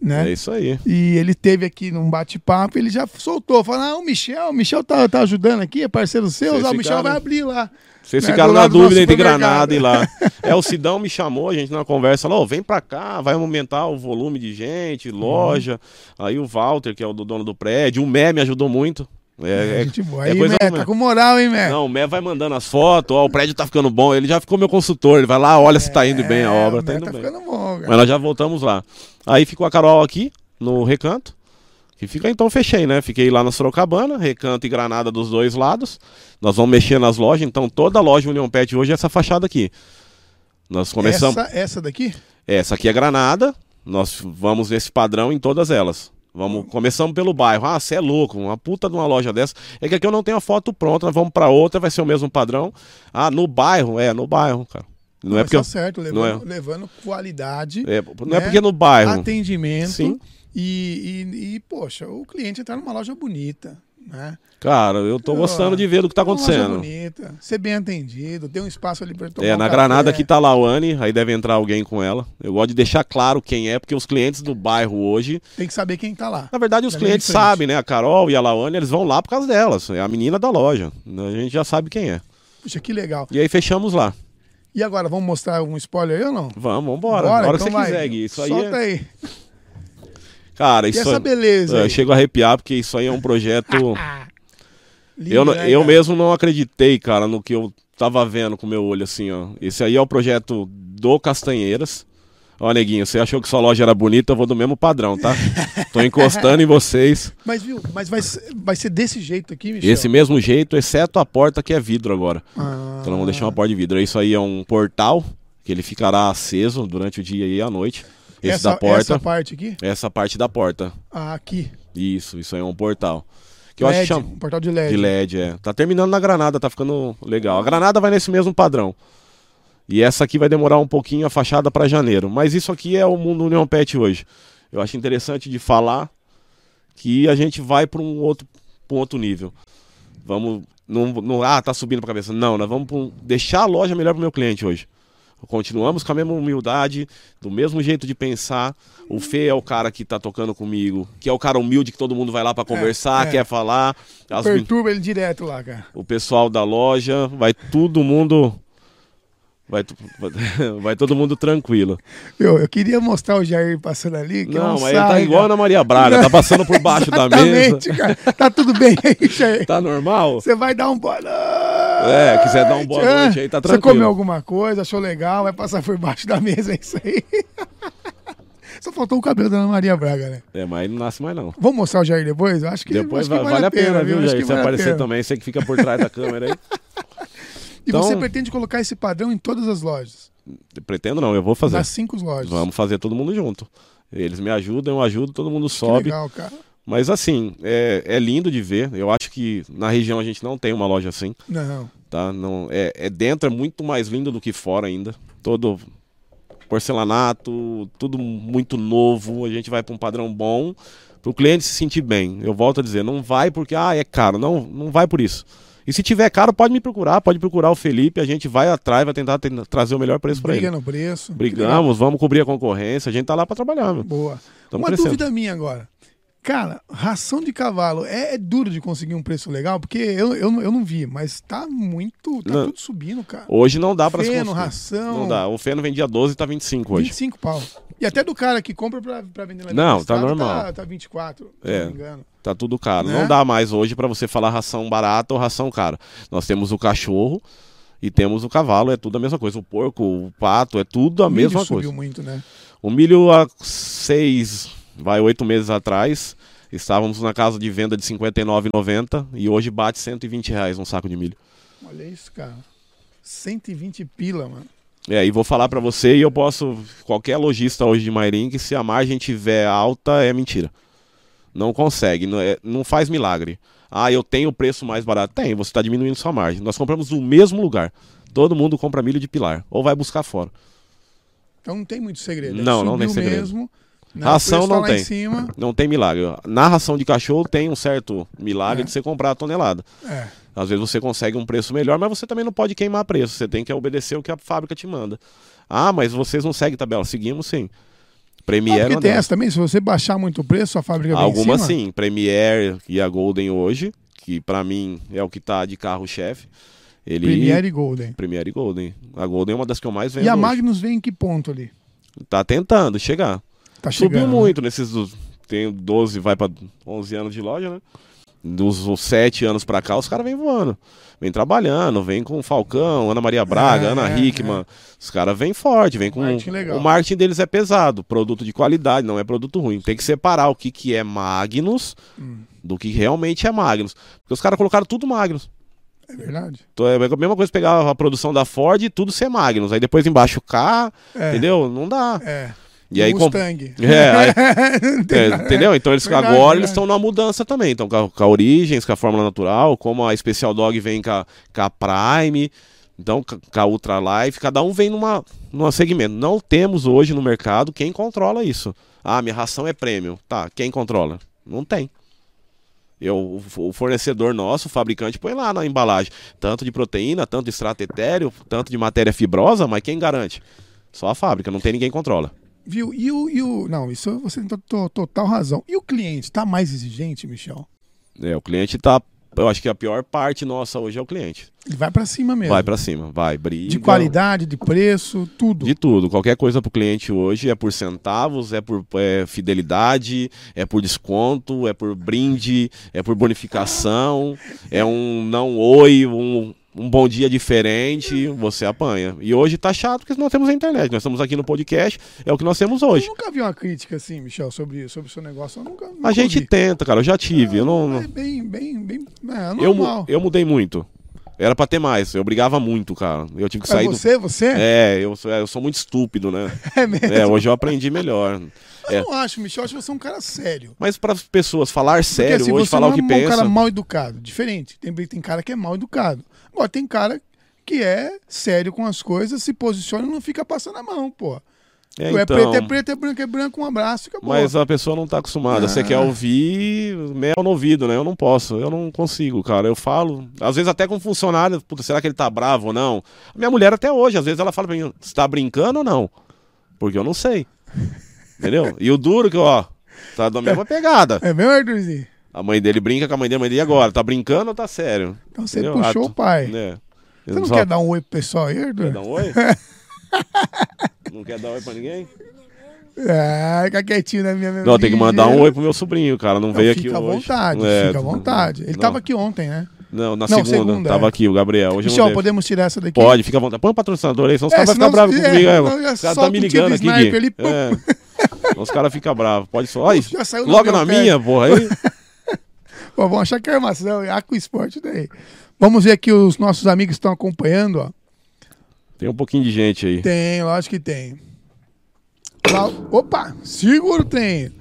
né? É isso aí. E ele teve aqui num bate-papo, ele já soltou, falando: Ah, o Michel, o Michel tá, tá ajudando aqui, é parceiro seu, ah, o Michel ficaram- vai abrir lá. Vocês Né, ficaram na dúvida entre. Granada e lá. É, o Sidão me chamou, a gente na conversa, falou, "Ô, vem pra cá, vai aumentar o volume de gente, loja. Aí o Walter, que é o do dono do prédio, o Mé me ajudou muito. É, é- gente boa. é Aí, coisa Mé, tá com moral, hein, Mé? Não, o Mé vai mandando as fotos, ó, o prédio tá ficando bom. Ele já ficou meu consultor, ele vai lá, olha se tá indo bem a obra, É, o tá indo tá bem. ficando bom, cara. Mas nós já voltamos lá. Aí ficou a Carol aqui, no recanto. Que fica, então fechei, né? Fiquei lá na Sorocabana, recanto e granada dos dois lados. Nós vamos mexer nas lojas, então toda loja União Pet hoje é essa fachada aqui. Nós começamos. Essa, essa daqui? Essa aqui é granada, nós vamos nesse padrão em todas elas. Vamos, começamos pelo bairro. Ah, você é louco, uma puta de uma loja dessa. É que aqui eu não tenho a foto pronta, nós vamos pra outra, vai ser o mesmo padrão. Ah, no bairro? É, no bairro, cara. Não é Mas porque tá certo, não levando, levando qualidade, é, não é né? porque no bairro. atendimento Sim. E, e, e, poxa, o cliente entrar numa loja bonita, né? Cara, eu tô gostando de ver do que tá Uma loja acontecendo. bonita, ser bem atendido, ter um espaço ali para tomar É, um na café. Granada aqui tá a Lawane, aí deve entrar alguém com ela. Eu gosto de deixar claro quem é, porque os clientes do bairro hoje, Tem que saber quem tá lá. na verdade os Da clientes sabem, né? A Carol e a Lawane, eles vão lá por causa delas. É a menina da loja. A gente já sabe quem é. Puxa, que legal. E aí fechamos lá. E agora, vamos mostrar um spoiler aí ou não? Vamos, vambora. Bora, a hora então que você vai. quiser, Gui. Isso aí Solta é... aí. Cara, E isso essa beleza é... aí? Eu chego a arrepiar, porque isso aí é um projeto... Eu não- né, eu mesmo não acreditei, cara, no que eu tava vendo com o meu olho, assim, ó. Esse aí é o projeto do Castanheiras. Ó, neguinho, você achou que sua loja era bonita, eu vou do mesmo padrão, tá? Tô encostando em vocês. Mas viu, mas vai, ser- vai ser desse jeito aqui, Michel? Esse mesmo jeito, exceto a porta que é vidro agora. Ah, Então nós vamos deixar uma porta de vidro. Isso aí é um portal que ele ficará aceso durante o dia e a noite. Esse essa, da porta, essa parte aqui? essa parte da porta. Ah, aqui. Isso, isso aí é um portal. Que eu acho LED, que chama um portal de LED. de LED, é. Tá terminando na granada, tá ficando legal. A granada vai nesse mesmo padrão. E essa aqui vai demorar um pouquinho a fachada para janeiro. Mas isso aqui é o mundo União Pet hoje. Eu acho interessante de falar que a gente vai para um outro, pra um outro nível. Vamos. Não, não, ah, tá subindo para cabeça. Não, nós vamos um- deixar a loja melhor para o meu cliente hoje. Continuamos com a mesma humildade, do mesmo jeito de pensar. O Fê é o cara que tá tocando comigo, que é o cara humilde que todo mundo vai lá para conversar, é. quer falar. As Perturba ele direto lá, cara. o pessoal da loja, vai todo mundo. Vai, vai todo mundo tranquilo. Eu, eu queria mostrar o Jair passando ali. Que Não, mas ele tá igual a cara. Ana Maria Braga, tá passando por baixo da mesa. Cara. Tá tudo bem aí, Jair? Tá normal? Você vai dar um boa noite. É, quiser dar um boa noite aí, tá Você tranquilo. comeu alguma coisa, achou legal, vai passar por baixo da mesa, é isso aí. Só faltou o cabelo da Ana Maria Braga, né? É, mas não nasce mais não. Vamos mostrar o Jair depois? Eu acho que, Depois acho que vai- vale a pena, viu, Acho Jair? Se vale aparecer pena. também, você que fica por trás da câmera aí. E Então- você pretende colocar esse padrão em todas as lojas? Pretendo não, eu vou fazer. Nas cinco lojas. Vamos fazer todo mundo junto. Eles me ajudam, eu ajudo, todo mundo Que sobe. legal, cara. Mas assim, é, é lindo de ver. Eu acho que na região a gente não tem uma loja assim. Não. tá? Não, é, é dentro é muito mais lindo do que fora ainda. Todo porcelanato, tudo muito novo. A gente vai para um padrão bom para o cliente se sentir bem. Eu volto a dizer, não vai porque ah, é caro. Não, não vai por isso. E se tiver caro, pode me procurar, pode procurar o Felipe. A gente vai atrás, vai tentar ten- trazer o melhor preço para Briga ele. no preço. Brigamos, vamos cobrir a concorrência. A gente tá lá para trabalhar, meu. Boa. Tamo Uma crescendo. dúvida minha agora. Cara, ração de cavalo é, é duro de conseguir um preço legal? Porque eu, eu, não- eu não vi, mas tá muito. Tá Não. tudo subindo, cara. Hoje não dá para se Feno, conseguir. ração. Não dá. O feno vendia 12 e tá 25 hoje. 25 pau. E até do cara que compra pra, pra vender lá Não, tá normal. Tá, tá 24, se É. não me engano. Tá tudo caro. Né? Não dá mais hoje para você falar ração barata ou ração cara. Nós temos o cachorro e temos o cavalo, é tudo a mesma coisa. O porco, o pato, é tudo a O milho mesma subiu coisa. muito, né? O milho há seis, vai oito meses atrás, estávamos na casa de venda de R$ 59,90 e hoje bate 120 reais um saco de milho. Olha isso, cara. 120 pila, mano. É, e vou falar para você e eu posso, qualquer lojista hoje de que se a margem tiver alta, é mentira. Não consegue, não, é- não faz milagre. Ah, eu tenho o preço mais barato. Tem, você está diminuindo sua margem. Nós compramos no mesmo lugar. Todo mundo compra milho de pilar, ou vai buscar fora. Então não tem muito segredo. Não, não Subiu tem segredo. Mesmo, né? Ração tá não tem. Em cima. Não tem milagre. Na ração de cachorro tem um certo milagre É. de você comprar a tonelada. É. Às vezes você consegue um preço melhor, mas você também não pode queimar preço. Você tem que obedecer o que a fábrica te manda. Ah, mas vocês não seguem tabela. Seguimos sim. Ah, Premier não tem essa também, se você baixar muito o preço, a fábrica vem em Algumas sim. Premier e a Golden hoje, que pra mim é o que tá de carro-chefe. Ele... Premier e Golden. Premier e Golden. A Golden é uma das que eu mais vendo E a hoje. Magnus vem em que ponto ali? Tá tentando chegar. Tá chegando. Subiu né? muito nesses. do- Tem 12, vai pra 11 anos de loja, né? Dos os 7 anos pra cá, os caras vêm voando. Vem trabalhando, vem com Falcão, Ana Maria Braga, É, Ana é, Hickman. Os caras vêm forte, vem com. Marketing legal. O marketing deles é pesado, produto de qualidade, não é produto ruim. Tem que separar o que, que é Magnus Hum. do que realmente é Magnus. Porque os caras colocaram tudo Magnus. É verdade. Então é a mesma coisa pegar a produção da Ford e tudo ser Magnus. Aí depois embaixo K, É. entendeu? Não dá. É. E aí, com- Mustang. É, aí- É, entendeu? Então eles Verdade, agora verdade. eles estão na mudança também. Então com a, com a Origens, com a Fórmula Natural, como a Special Dog vem com a, com a Prime, então com com a Ultra Life, cada um vem numa, numa segmento. Não temos hoje no mercado quem controla isso. Ah, minha ração é premium. Tá, quem controla? Não tem. Eu, o- o fornecedor nosso, o fabricante, põe lá na embalagem. Tanto de proteína, tanto de extrato etéreo, tanto de matéria fibrosa, mas quem garante? Só a fábrica, não tem ninguém que controla. Viu? E o, e o. Não, isso você tem to- to- total razão. E o cliente tá mais exigente, Michel? É, o cliente tá. Eu acho que a pior parte nossa hoje é o cliente. Ele vai pra cima mesmo. Vai pra cima, vai, briga. De qualidade, de preço, tudo. De tudo. Qualquer coisa pro cliente hoje é por centavos, é por é, fidelidade, é por desconto, é por brinde, é por bonificação, é um não oi, um, um bom dia diferente, você apanha. E hoje tá chato porque nós temos a internet. Nós estamos aqui no podcast, é o que nós temos Eu hoje. nunca vi uma crítica assim, Michel, sobre, sobre o seu negócio. Eu nunca, nunca A gente ouvi. tenta, cara, eu já tive. Eu não, É bem, bem, bem. É eu, eu mudei muito. Era pra ter mais. Eu brigava muito, cara. Eu tive que sair do. você, você? É, eu sou, eu sou muito estúpido, né? É mesmo. É, hoje eu aprendi melhor. Eu é. não acho, Michel, eu acho que você é um cara sério. Mas para as pessoas falar Porque sério, assim, hoje você falar o que é um pensa. cara mal educado. Diferente. Tem, tem cara que é mal educado. Agora, tem cara que é sério com as coisas, se posiciona e não fica passando a mão, pô. É, é então, preto, é preto, é branco, é branco, um abraço, acabou. Mas a pessoa não tá acostumada. Você Ah. quer ouvir mel no ouvido, né? Eu não posso, eu não consigo, cara. Eu falo, às vezes até com funcionário, puta, será que ele tá bravo ou não? A minha mulher até hoje, às vezes ela fala pra mim, você tá brincando ou não? Porque eu não sei. Entendeu? E o duro que, ó, tá da mesma pegada. É mesmo, Arthurzinho? A mãe dele brinca com a mãe dele, a mãe dele e agora, tá brincando ou tá sério? Então você Entendeu? puxou Ah, o pai. É. Você não Só- quer dar um oi pro pessoal aí, Arthur? Quer dar um oi? não quer dar oi pra ninguém? É, fica quietinho na minha Não, tem que mandar um oi pro meu sobrinho, cara. Não, Não, veio aqui fica à hoje. vontade, É, fica à vontade. Ele não. tava aqui ontem, né? Não, na Não, segunda. segunda, tava é. aqui, o Gabriel. Hoje Michel, não podemos tirar essa daqui? Pode, fica à vontade. Põe um patrocinador aí, senão os É, caras vão ficar bravos é, comigo. É, não, já os caras solta tá me ligando aqui, sniper. É. Os caras ficam bravos. Pode só. Do logo na pé. minha, porra. Aí. Pô, vão achar que é armação, é Aqua Esporte daí. Vamos ver aqui os nossos amigos que estão acompanhando, ó. Tem um pouquinho de gente aí. Tem, lógico que tem. La... Opa, seguro tem.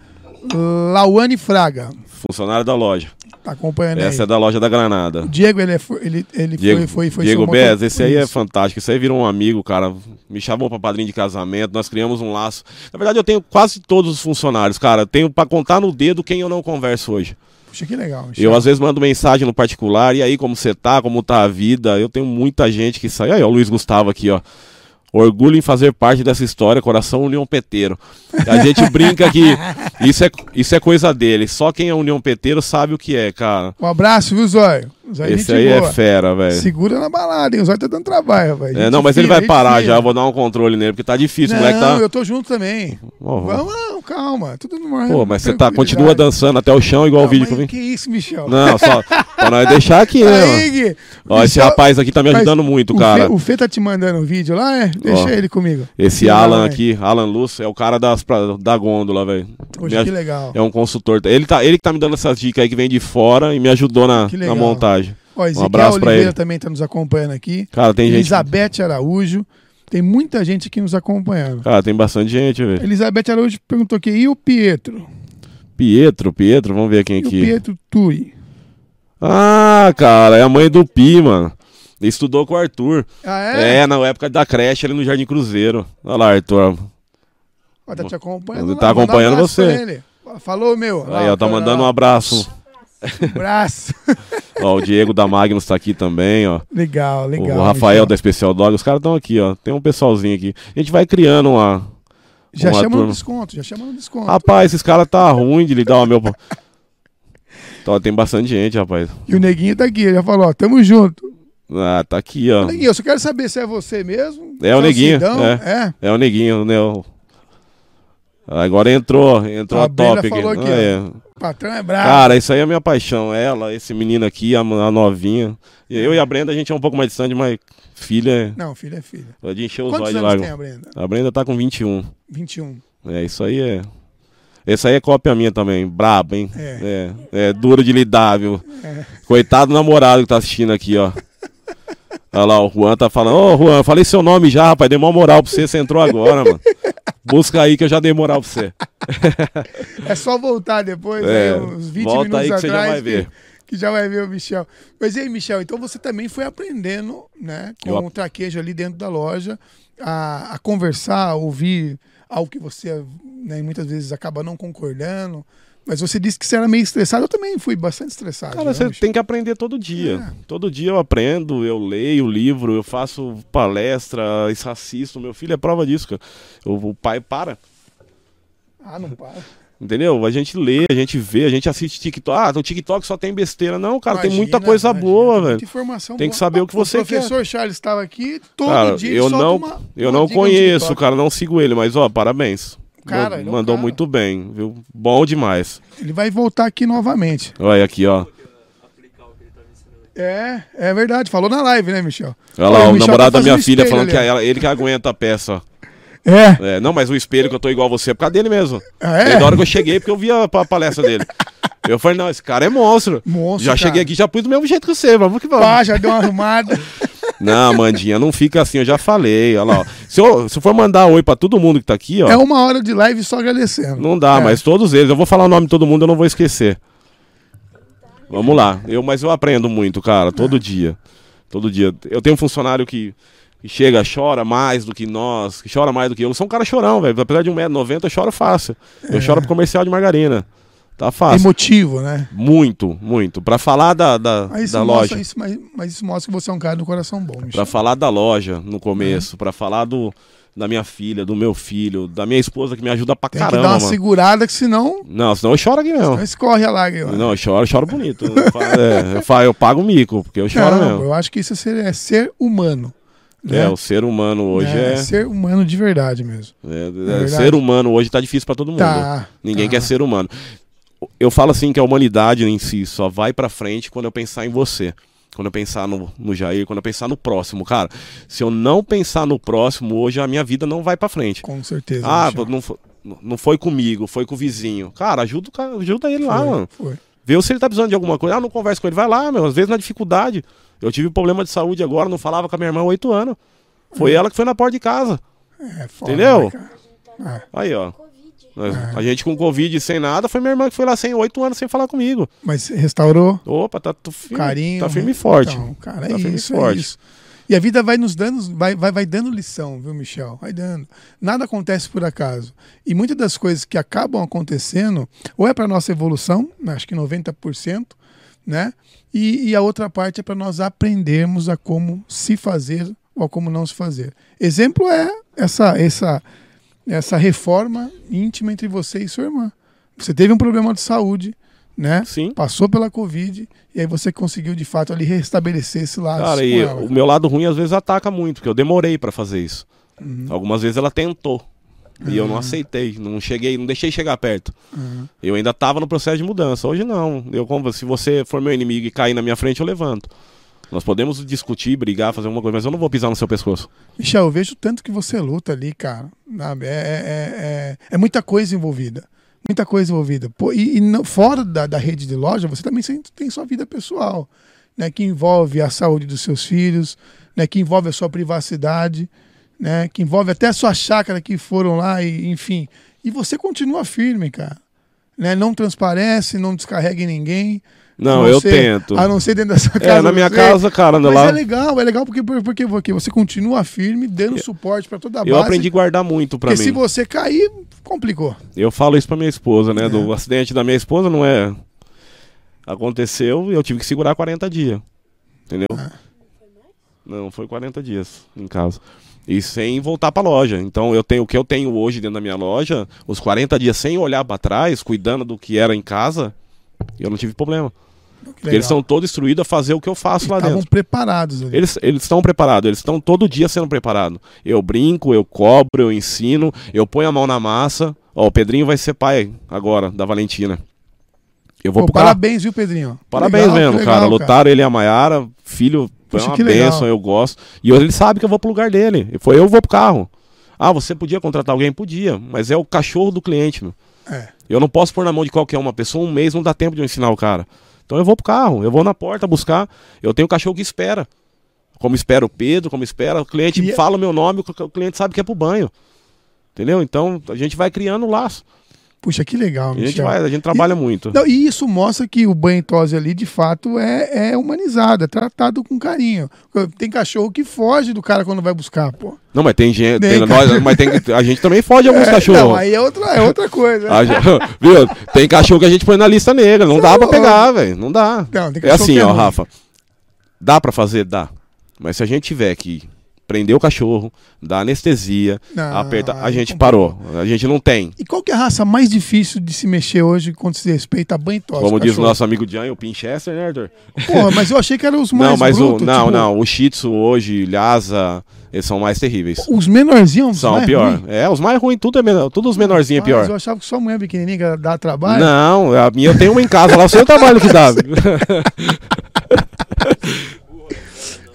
Lauane Fraga, Funcionário da loja. tá acompanhando Essa é aí. da loja da Granada. Diego, ele, é, ele, ele Diego, foi, foi, foi Diego Bez, esse aí é fantástico. Esse aí virou um amigo, cara. Me chamou pra padrinho de casamento. Nós criamos um laço. Na verdade, eu tenho quase todos os funcionários, cara. Tenho pra contar no dedo quem eu não converso hoje. Puxa, que legal. Michel. Eu às vezes mando mensagem no particular, e aí como você tá, como tá a vida. Eu tenho muita gente que sai. Aí, ó, o Luiz Gustavo aqui, ó. Orgulho em fazer parte dessa história, coração União Peteiro. A gente brinca que isso é, isso é coisa dele. Só quem é União Peteiro sabe o que é, cara. Um abraço, viu, Zóio? Zóio, Esse aí boa. é fera, velho. Segura na balada, hein? O Zóio tá dando trabalho, rapaz. É, não, mas ele vai parar já, eu vou dar um controle nele, porque tá difícil, o Não, moleque tá. eu tô junto também. Ó, Vamos, não, calma. Tudo normal. Pô, mas você tá, continua dançando até o chão, igual o Não, vídeo mas que eu vi. Que isso, Michel? Não, só pra nós deixar aqui, né? Aí, mano? Gui. Ó, esse Michel- rapaz aqui tá me ajudando muito, o cara. Fê, o Fê tá te mandando um vídeo lá, é? Deixa Ó, ele comigo. Esse Alan né? aqui, Alan Lúcio, é o cara das, pra- da gôndola, velho. Poxa, Me que legal. É um consultor. Ele, tá, ele que tá me dando essas dicas aí que vem de fora e me ajudou na, na montagem. Ó, Ezequiel abraço Oliveira ele. também tá nos acompanhando aqui. Cara, tem gente. Elizabeth Araújo. Tem muita gente aqui nos acompanhando. Cara, tem bastante gente, velho. Elizabeth Araújo perguntou aqui, e o Pietro? Pietro, Pietro, vamos ver quem E o aqui. Pietro Tui? Ah, cara, é a mãe do Pi, mano. Ele estudou com o Arthur. Ah, é? É, na época da creche ali no Jardim Cruzeiro. Olha lá, Arthur. Ó, tá te acompanhando Ele lá, tá um acompanhando você. Falou, meu. Aí, ó, tá mandando um abraço. Abraço. Ó, o Diego da Magnus tá aqui também, ó. legal, legal. o Rafael Michel. da Especial Dog, os caras estão aqui, ó. Tem um pessoalzinho aqui. A gente vai criando uma. Já uma chama no desconto, já chama no desconto. Rapaz, esses caras tá ruim de ligar o meu. Então, tem bastante gente, rapaz. E o Neguinho tá aqui, já falou, ó, tamo junto. Ah, tá aqui, ó. Neguinho, eu só quero saber se é você mesmo. É o Neguinho, é. é. É o neguinho, né? Agora entrou, entrou A a, top aqui. aqui, Ah, é. Patrão é bravo. Cara, isso aí é a minha paixão. Ela, esse menino aqui, a, a novinha. E Eu e a Brenda, a gente é um pouco mais distante, mas filha Não, filho é filho. é de encher os Quantos olhos lágrimas. tem a Brenda? A Brenda tá com 21. 21. É, isso aí é. Esse aí é cópia minha também. Brabo, hein? É. É, é duro de lidar, viu? É. Coitado do namorado que tá assistindo aqui, ó. Olha lá, o Juan tá falando. Ô, Juan, eu falei seu nome já, rapaz. Dei uma moral pra você, você entrou agora, mano. Busca aí que eu já dei moral pra você. É só voltar depois, É, aí, uns 20 volta minutos aí que você já atrás. vai ver. Que, que já vai ver o Michel. Mas e aí, Michel, então você também foi aprendendo, né, com Eu o traquejo ali dentro da loja, a, a conversar, a ouvir algo que você, né, muitas vezes acaba não concordando. Mas você disse que você era meio estressado. Eu também fui bastante estressado. Cara, né, você tem que aprender todo dia. É. Todo dia eu aprendo, eu leio livro, eu faço palestra, assisto. Meu filho é prova disso, cara. O, o pai para. Ah, não para. Entendeu? A gente lê, a gente vê, a gente assiste TikTok. Ah, no TikTok só tem besteira. Não, cara, tem muita Imagina, coisa imagina, boa, velho. informação Tem que saber o que você O professor Charles estava aqui, todo Cara, dia eu não, uma- eu uma não conheço, cara, não sigo ele, mas ó, parabéns. Cara, é Mandou cara. muito bem, viu? Bom demais. Ele vai voltar aqui novamente. Olha aqui, ó. É, é verdade. Falou na live, né, Michel? Olha lá, Olha, o, Michel namorado tá da minha filha falando ali, que é ela- ele que aguenta a peça. É. É, não, mas o espelho que eu tô igual você é por causa dele mesmo. Ah, é? Desde a hora que eu cheguei, porque eu vi a, pa- palestra dele. Eu falei, não, esse cara é monstro. Monstro, já cara. cheguei aqui, já pus do mesmo jeito que você, vamos que vamos. Pá, já deu uma arrumada. Não, Mandinha, não fica assim, eu já falei. Olha lá, ó. Se eu, se eu for mandar oi pra todo mundo que tá aqui, ó. É uma hora de live só agradecendo. Não dá, É. mas todos eles. Eu vou falar o nome de todo mundo, eu não vou esquecer. Vamos lá. Eu, mas eu aprendo muito, cara, todo dia. Todo dia. Eu tenho um funcionário que, que chega, chora mais do que nós, que chora mais do que eu. Eu sou um cara chorão, velho. Apesar de 1,90m, eu choro fácil. Eu choro pro comercial de margarina. Tá fácil. Emotivo, né? Muito, muito. Pra falar da, da, Mas isso, da mostra, loja. isso, mas, mas isso mostra que você é um cara do coração bom, Michel. Pra falar da loja no começo, pra falar do, da minha filha, do meu filho, da minha esposa que me ajuda pra Tem que caramba, dar uma mano. segurada, que senão, Não, senão eu choro aqui mesmo. senão escorre a lágrima. Não, eu choro, eu choro bonito. É, eu, fa- eu pago o mico, porque eu choro Não, mesmo. eu acho que isso é ser, é ser humano. É, né? o ser humano hoje É, é. ser humano de verdade mesmo. é- é- verdade. ser humano hoje tá difícil pra todo mundo. Tá. Ninguém tá. quer ser humano. Eu falo assim que a humanidade em si só vai pra frente quando eu pensar em você. Quando eu pensar no, no Jair, quando eu pensar no próximo. Cara, se eu não pensar no próximo, hoje a minha vida não vai pra frente. Com certeza. Ah, Michel. não, não foi comigo, foi com o vizinho. Cara, ajuda, ajuda ele lá, Foi, mano. foi. Vê se ele tá precisando de alguma coisa. Ah, não conversa com ele. Vai lá, meu. Às vezes na dificuldade. Eu tive problema de saúde agora, não falava com a minha irmã há oito anos. Foi ela que foi na porta de casa. É foda, Entendeu? né, cara? Aí, ó. A gente com Covid sem nada, foi minha irmã que foi lá sem oito anos sem falar comigo. Mas restaurou Opa, tá, firme, carinho. tá firme e forte. Então, cara, é Tá firme e isso, é forte. isso. E a vida vai nos dando, vai, vai, vai dando lição, viu, Michel? Vai dando. Nada acontece por acaso. E muitas das coisas que acabam acontecendo, ou é para nossa evolução, né, acho que 90%, né? E, e a outra parte é para nós aprendermos a como se fazer ou a como não se fazer. Exemplo é essa, essa, essa reforma íntima entre você e sua irmã. Você teve um problema de saúde, né? Sim. Passou pela Covid e aí você conseguiu de fato ali restabelecer esse laço. Cara, e ela. o meu lado ruim às vezes ataca muito, porque eu demorei pra fazer isso. Uhum. Algumas vezes ela tentou. E eu não aceitei, não cheguei, não deixei chegar perto. Uhum. Eu ainda tava no processo de mudança. Hoje não. Eu, como se você for meu inimigo e cair na minha frente, eu levanto. Nós podemos discutir, brigar, fazer alguma coisa, mas eu não vou pisar no seu pescoço. Michel, eu vejo tanto que você luta ali, cara. sabe? É, é, é, é muita coisa envolvida. Muita coisa envolvida. Pô, e e fora da, da rede de loja, você também tem sua vida pessoal, né? Que envolve a saúde dos seus filhos, né? Que envolve a sua privacidade, né? Que envolve até a sua chácara que foram lá, e, enfim. E você continua firme, cara. Né? Não transparece, não descarrega em ninguém. Não, A eu ser- tento. A não ser dentro da sua casa. É, na minha você- casa, cara, anda Mas lá. é legal, é legal porque, porque, porque você continua firme, dando suporte pra toda a base. Eu aprendi a guardar muito pra Porque mim. se você cair, complicou. Eu falo isso pra minha esposa, né? É. Do acidente da minha esposa não é. Aconteceu e eu tive que segurar 40 dias. Entendeu? Ah. Não, foi 40 dias em casa. E sem voltar pra loja. Então eu tenho o que eu tenho hoje dentro da minha loja, os 40 dias sem olhar pra trás, cuidando do que era em casa, eu não tive problema. Porque eles estão todos instruídos a fazer o que eu faço lá Estavam dentro. preparados ali. Eles eles estão preparados, eles estão todo dia sendo preparados. Eu brinco, eu cobro, eu ensino, eu ponho a mão na massa. Ó, o Pedrinho vai ser pai agora, da Valentina. Eu vou Pô, parabéns, viu, Pedrinho? Parabéns Legal, mesmo, legal, cara. Lutaram ele e a Maiara, filho, foi Poxa, uma que legal. eu gosto. E hoje ele sabe que eu vou pro lugar dele. E Foi eu vou pro carro. Ah, você podia contratar alguém? Podia, mas é o cachorro do cliente, meu. É. Eu não posso pôr na mão de qualquer uma pessoa um mês, não dá tempo de eu ensinar o cara. Então eu vou pro carro, eu vou na porta buscar. Eu tenho um cachorro que espera. Como espera o Pedro, como espera, o cliente E é- fala o meu nome, o o cliente sabe que é pro banho. Entendeu? Então a gente vai criando laço. Puxa, que legal, A gente, Michel. vai, a gente trabalha muito. Não, e isso mostra que o banho e tosse ali, de fato, é, é humanizado, é tratado com carinho. Tem cachorro que foge do cara quando vai buscar, pô. Não, mas tem gente. Tem- nós- mas tem, a gente também foge alguns É, cachorros. Não, aí é outra, é outra coisa. Gente- viu? Tem cachorro que a gente põe na lista negra. Não dá pra Não. pegar, velho. Não dá. Não, É assim, é ó. Rafa. Dá pra fazer? Dá. Mas se a gente tiver que prender o cachorro, dar anestesia, Não, apertar. A aí gente parou. A gente não tem. E qual que é a raça mais difícil de se mexer hoje quando se respeita a banho tosse? Como diz o nosso amigo Jan, o Pinchester, né, Arthur? Porra, mas eu achei que eram os mais não, mas brutos, o. Não, tipo, não. O Shih Tzu hoje, Lhasa, eles são mais terríveis. Os menorzinhos São mais pior. ruim. É, os mais ruins, tudo é menor. Tudo os menorzinhos é Mas pior. eu achava que só mulher pequenininha dá trabalho. Não, a minha eu tenho uma em casa lá, o trabalho que dá.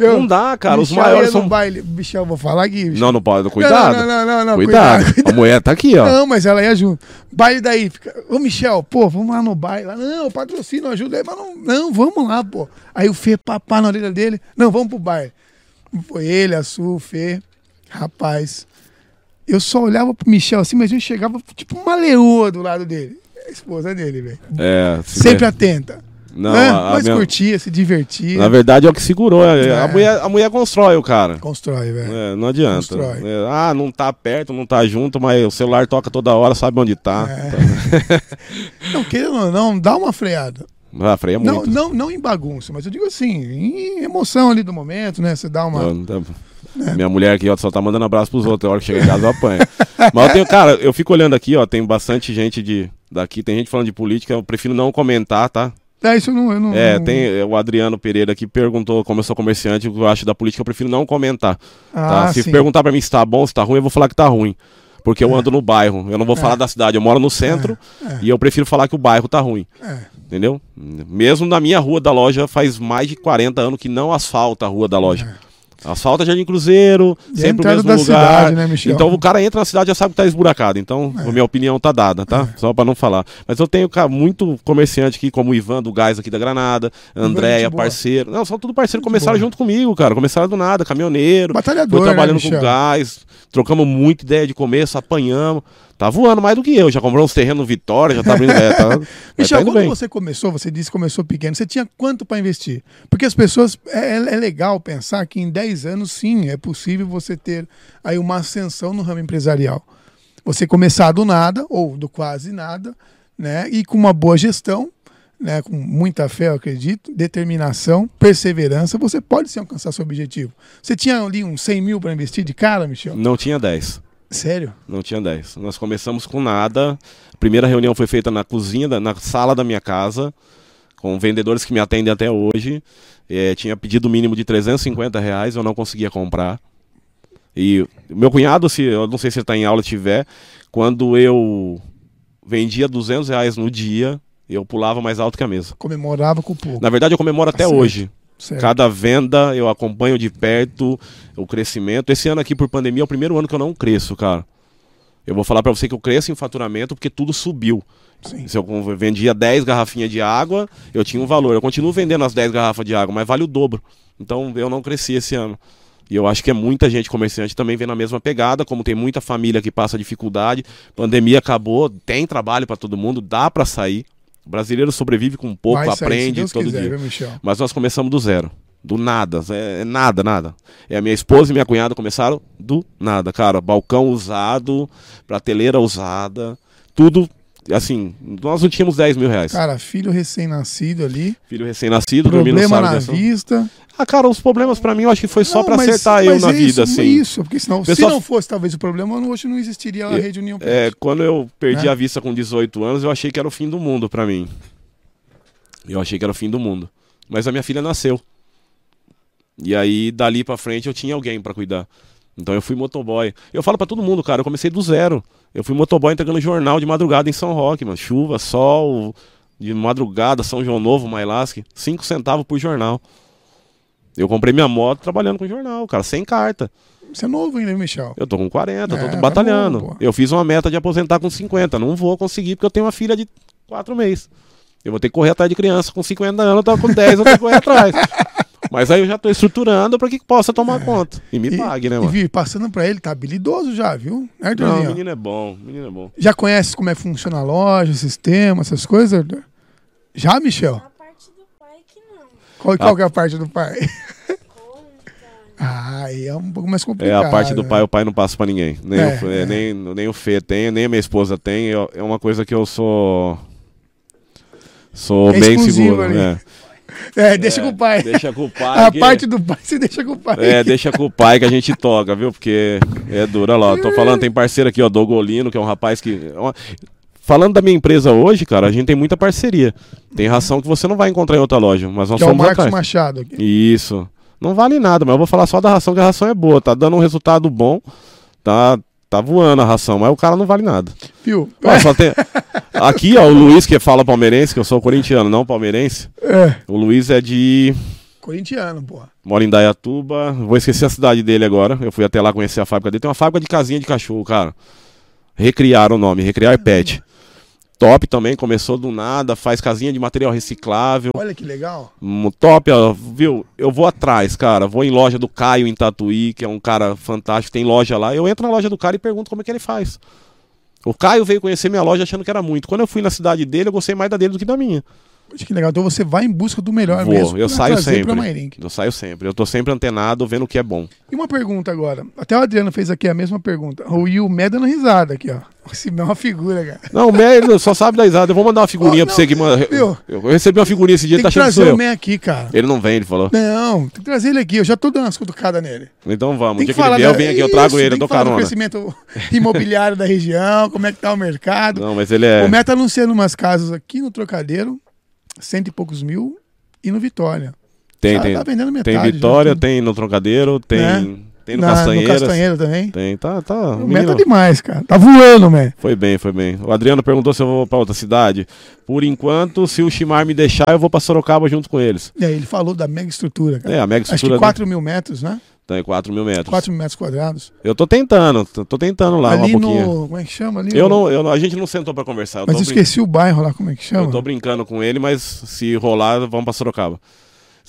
Eu- Não dá, cara. Os maiores são. baile. Michel, vou falar aqui. Michel. Não, não pode. Cuidado. Não, não, não, não, cuidado. cuidado. A mulher tá aqui, ó. Não, mas ela ia junto. Baile daí, fica, ô Michel, pô, vamos lá no baile. Não, patrocínio, ajuda aí, mas não, não, vamos lá, pô. Aí o Fê papá na orelha dele, não, vamos pro baile. Foi ele, a Su, o Fê. Rapaz, eu só olhava pro Michel assim, mas eu chegava tipo uma leoa do lado dele. É a esposa dele, velho. É, se Sempre der- atenta. Não, né? a- a mas minha- curtia, se divertia. Na verdade é o que segurou. é- É. A, mulher, a mulher constrói o cara. Constrói, velho. É, não adianta. Constrói. É, ah, não tá perto, não tá junto, mas o celular toca toda hora, sabe onde tá. É. Não, querendo ou não, dá uma freada. Ah, freia Não, muito. não, não em bagunça, mas eu digo assim, em emoção ali do momento, né? Você dá uma. Não, não tá- Minha mulher aqui, ó, só tá mandando abraço pros outros. A hora que chegar em casa eu apanho. Mas eu tenho, cara, eu fico olhando aqui, ó, tem bastante gente de daqui, tem gente falando de política, eu prefiro não comentar, tá? É, isso eu não. Eu não É, não- tem é, o Adriano Pereira que perguntou como eu sou comerciante, o que eu acho da política, eu prefiro não comentar. Ah, tá? Se sim. perguntar pra mim se tá bom, se tá ruim, eu vou falar que tá ruim. Porque eu ando no bairro, eu não vou falar da cidade, eu moro no centro É. e eu prefiro falar que o bairro tá ruim. É. Entendeu? Mesmo na minha rua da loja, faz mais de 40 anos que não asfalta a rua da loja. Asfalta Jardim Cruzeiro, É. E a sempre o mesmo lugar. cidade, né? Então o cara entra na cidade já sabe que tá esburacado. Então, a minha opinião tá dada, tá? Só pra não falar. Mas eu tenho cara, muito comerciante aqui, como o Ivan do Gás aqui da Granada, Andréia, parceiro. Não, são tudo parceiro. Começaram junto comigo, cara. Começaram do nada, caminhoneiro. Batalhador, Foi trabalhando né, com gás, trocamos muita ideia de começo, apanhamos. Tá voando mais do que eu. Já comprou uns terrenos no Vitória, já tá abrindo. É, tá, mas Michel, tá quando bem. você começou, você disse que começou pequeno, você tinha quanto para investir? Porque as pessoas. É, é legal pensar que em 10 anos, sim, é possível você ter aí uma ascensão no ramo empresarial. Você começar do nada, ou do quase nada, né? E com uma boa gestão, né? Com muita fé, eu acredito, determinação, perseverança, você pode sim alcançar seu objetivo. Você tinha ali uns 100 mil para investir de cara, Michel? Não tinha 10. Sério? Não tinha 10. Nós começamos com nada. A primeira reunião foi feita na cozinha, na sala da minha casa, com vendedores que me atendem até hoje. Eh, tinha pedido o mínimo de 350 reais, eu não conseguia comprar. E meu cunhado, se eu não sei se ele está em aula tiver, quando eu vendia 200 reais no dia, eu pulava mais alto que a mesa. Comemorava com o pouco. Na verdade, eu comemoro até certo. hoje. Certo. Cada venda eu acompanho de perto o crescimento. Esse ano aqui por pandemia é o primeiro ano que eu não cresço, cara. Eu vou falar pra você que eu cresço em faturamento porque tudo subiu. Sim. Se eu vendia 10 garrafinhas de água, eu tinha um valor. Eu continuo vendendo as 10 garrafas de água, mas vale o dobro. Então eu não cresci esse ano. E eu acho que é muita gente comerciante também vem na mesma pegada, como tem muita família que passa dificuldade, pandemia acabou, tem trabalho pra todo mundo, dá pra sair. O brasileiro sobrevive com pouco, Vai aprende todo quiser, dia. viu? Mas nós começamos do zero. Do nada. É, é nada, nada. É a minha esposa e minha cunhada começaram do nada, cara. Balcão usado, prateleira usada, tudo. Assim, nós não tínhamos 10 mil reais. Cara, filho recém-nascido ali, Filho recém-nascido, dormindo no problema sala na de ação. vista. Ah, cara, os problemas pra mim eu acho que foi só Não, pra mas- acertar eu na é vida, isso, assim. Isso, porque senão, Pessoal- se não fosse talvez o problema, hoje não existiria a É, Rede União É, quando eu perdi Né? a vista com 18 anos, eu achei que era o fim do mundo pra mim. Eu achei que era o fim do mundo. Mas a minha filha nasceu. E aí, dali pra frente, eu tinha alguém pra cuidar. Então eu fui motoboy. Eu falo pra todo mundo, cara, eu comecei do zero. Eu fui motoboy entregando jornal de madrugada em São Roque, mano. Chuva, sol, de madrugada, São João Novo, Mailasque. Cinco centavos por jornal. Eu comprei minha moto trabalhando com jornal, cara, sem carta. Você é novo ainda, Michel? Eu tô com 40, É, tô tá batalhando. bom, pô. eu fiz uma meta de aposentar com 50. Não vou conseguir porque eu tenho uma filha de 4 meses. Eu vou ter que correr atrás de criança com 50 anos, eu tô com 10, eu tenho que correr atrás. Mas aí eu já tô estruturando para que possa tomar conta. E me E, pague, né, e mano? vi, passando pra ele, tá habilidoso já, viu? Né, Não, Arthurzinho? o menino é bom, o menino é bom. Já conhece como é que funciona a loja, o sistema, essas coisas, Arthur? Já, Michel? A parte do pai que não. Qual, Ah. qual que é a parte do pai? Ah, aí é um pouco mais É, complicado. a parte do né? pai, o pai não passa pra ninguém. Nem, É, o, é, é. nem, nem o Fê tem, nem a minha esposa tem. Eu- é uma coisa que eu sou. Sou É bem seguro. ali. né? É, deixa É, com o pai. Deixa com o pai. A que- parte do pai você deixa com o pai. É, deixa com o pai que a gente toca, viu? Porque é dura lá. Tô falando, tem parceiro aqui, ó, Dogolino, que é um rapaz que. é Falando da minha empresa hoje, cara, a gente tem muita parceria. Tem ração que você não vai encontrar em outra loja, mas nós que é o somos Marcos atrás. Machado aqui. Isso. Não vale nada, mas eu vou falar só da ração, que a ração é boa, tá dando um resultado bom, tá, tá voando a ração, mas o cara não vale nada. Viu? Ó, só tem... Aqui, ó, o Luiz que fala palmeirense, que eu sou corintiano, não palmeirense. É. O Luiz é de Corintiano, porra. Mora em Dayatuba. Vou esquecer a cidade dele agora. Eu fui até lá conhecer a fábrica dele. Tem uma fábrica de casinha de cachorro, cara. Recriar o nome, Recriar Pet. Top também, começou do nada, faz casinha de material reciclável. Olha que legal. Um Top, ó, viu? Eu vou atrás, cara. Vou em loja do Caio em Tatuí, que é um cara fantástico, tem loja lá. Eu entro na loja do cara e pergunto como é que ele faz. O Caio veio conhecer minha loja achando que era muito. Quando eu fui na cidade dele, eu gostei mais da dele do que da minha. Poxa, que legal. Então você vai em busca do melhor Vou, mesmo. eu saio sempre. Eu saio sempre. Eu tô sempre antenado, vendo o que é bom. E uma pergunta agora. Até o Adriano fez aqui a mesma pergunta. O Will Mé dando risada aqui, ó. Esse é uma figura, cara. Não, o Mé só sabe da risada. Eu vou mandar uma figurinha Ó, pra não, você que manda. viu? Eu recebi uma figurinha esse dia, Tem tá que achando que trazer o eu. Mé aqui, cara. Ele não vem, ele falou. Não, tem que trazer ele aqui. Eu já tô dando umas cutucadas nele. Então vamos. Tem O dia que que ele vier, eu venho aqui, eu trago Isso, ele, eu dou do carona. crescimento imobiliário da região, como é que tá o mercado. Não, mas ele é. O Mé tá anunciando umas casas aqui no Trocadeiro, cento e poucos mil, e no Vitória. Tem, Já tem. tá vendendo metade. Tem já, Vitória, tudo. tem no Trocadero, tem, Né? Tem no Na- Castanheiras. No Castanheira também. Tem, tá, tá. O Mé tá demais, cara. Tá voando, Mé. Foi bem, foi bem. O Adriano perguntou se eu vou pra outra cidade. Por enquanto, se o Chimar me deixar, eu vou pra Sorocaba junto com eles. Aí, ele falou da mega estrutura, cara. É, a mega Acho estrutura que 4 mil metros, né? tem 4 mil metros. 4 mil metros quadrados. Eu tô tentando, tô, tentando lá ali uma pouquinho. no. Como é que chama ali? Eu O- não, eu a gente não sentou pra conversar. Mas esqueci o bairro lá, como é que brin- chama? eu tô brincando com ele, mas se rolar, vamos pra Sorocaba.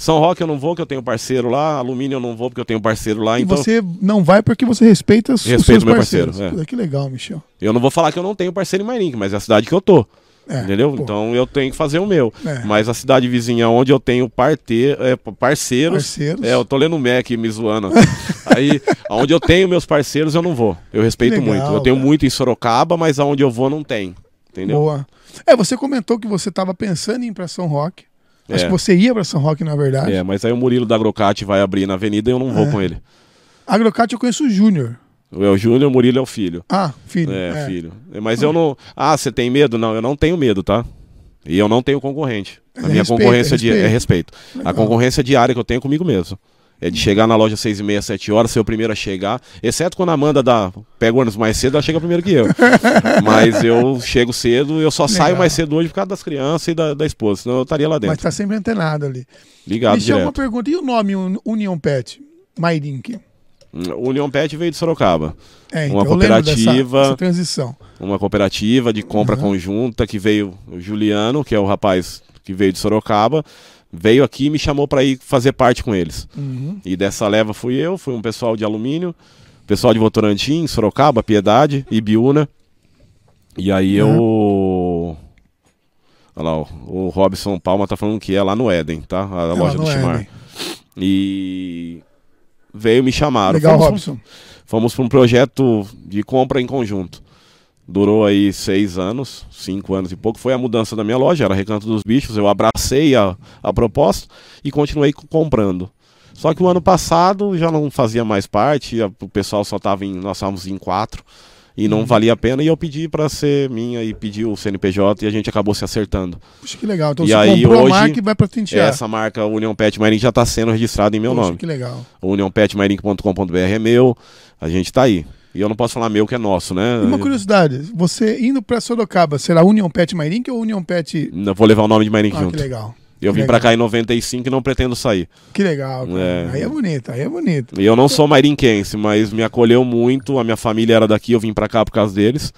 São Roque eu não vou, que eu tenho parceiro lá. Alumínio eu não vou, porque eu tenho parceiro lá. E então, você não vai porque você respeita os, Respeito seus meu parceiros. parceiro, é. Que legal, Michel. eu não vou falar que eu não tenho parceiro em Mairink, mas é a cidade que eu tô. É, Entendeu? pô, Então eu tenho que fazer o meu. É. Mas a cidade vizinha onde eu tenho parte, é, parceiros. parceiros. É, eu tô lendo o Mac me zoando. Aí, onde eu tenho meus parceiros, eu não vou. Eu respeito Legal, muito. Eu tenho cara. muito em Sorocaba, mas aonde eu vou não tem. Entendeu? Boa. É, você comentou que você estava pensando em ir pra São Roque. Acho É. que você ia pra São Roque, na verdade. É, mas aí o Murilo da Agrocate vai abrir na avenida e eu não vou É. com ele. Agrocat eu conheço o Júnior. É o Júnior, o Murilo é o filho. Ah, filho. É, filho. Mas eu não. Ah, você tem medo? Não, eu não tenho medo, tá? E eu não tenho concorrente. A é minha respeito, concorrência é di- é respeito. Legal. A concorrência diária que eu tenho é comigo mesmo. É de chegar na loja às seis e meia, sete horas, ser o primeiro a chegar. Exceto quando a Amanda dá, pega o ônibus mais cedo, ela chega primeiro que eu. Mas eu chego cedo, eu só Legal. saio mais cedo hoje por causa das crianças e da, da esposa, senão eu estaria lá Mas dentro. tá sempre antenado ali. Ligado Michel, uma direto. pergunta. E o nome Un- Union Pet? Mairink. O Union Pet veio de Sorocaba. É, Uma então eu lembro dessa- cooperativa. dessa transição. Uma cooperativa de compra Uhum. conjunta que veio o Juliano, que é o rapaz que veio de Sorocaba, veio aqui e me chamou para ir fazer parte com eles. Uhum. E dessa leva fui eu, fui um pessoal de alumínio, pessoal de Votorantim, Sorocaba, Piedade, Ibiúna. E aí eu. Olha lá, o Robson Palma tá falando que é lá no Éden, tá? A É, loja do. Éden. E veio me chamaram. Legal, Fomos- Robson. Fomos para um projeto de compra em conjunto. Durou aí seis anos, cinco anos e pouco. Foi a mudança da minha loja, era Recanto dos Bichos. Eu abracei a, a proposta e continuei co- comprando. Só que o ano passado já não fazia mais parte, a- o pessoal só estava em. Nós estávamos em quatro e não valia a pena. E eu pedi para ser minha e pedi o CNPJ e a gente acabou se acertando. Puxa, que legal. Então E você aí, comprou hoje, a marca e vai patentear. Essa marca Union Pet Marink já está sendo registrada em meu Poxa, nome. que legal. O unionpetmarink.com.br é meu. A gente tá aí. E eu não posso falar meu que é nosso, né? Uma curiosidade, você indo pra Sorocaba, será Union Pet Mairink ou Union Pet... Eu vou levar o nome de Marink Ah, que junto. legal. Eu vim legal. pra cá em 95 e não pretendo sair. Que legal. cara. É. Aí é bonito, aí é bonito. E eu não sou mairinquense, mas me acolheu muito. A minha família era daqui, eu vim pra cá por causa deles.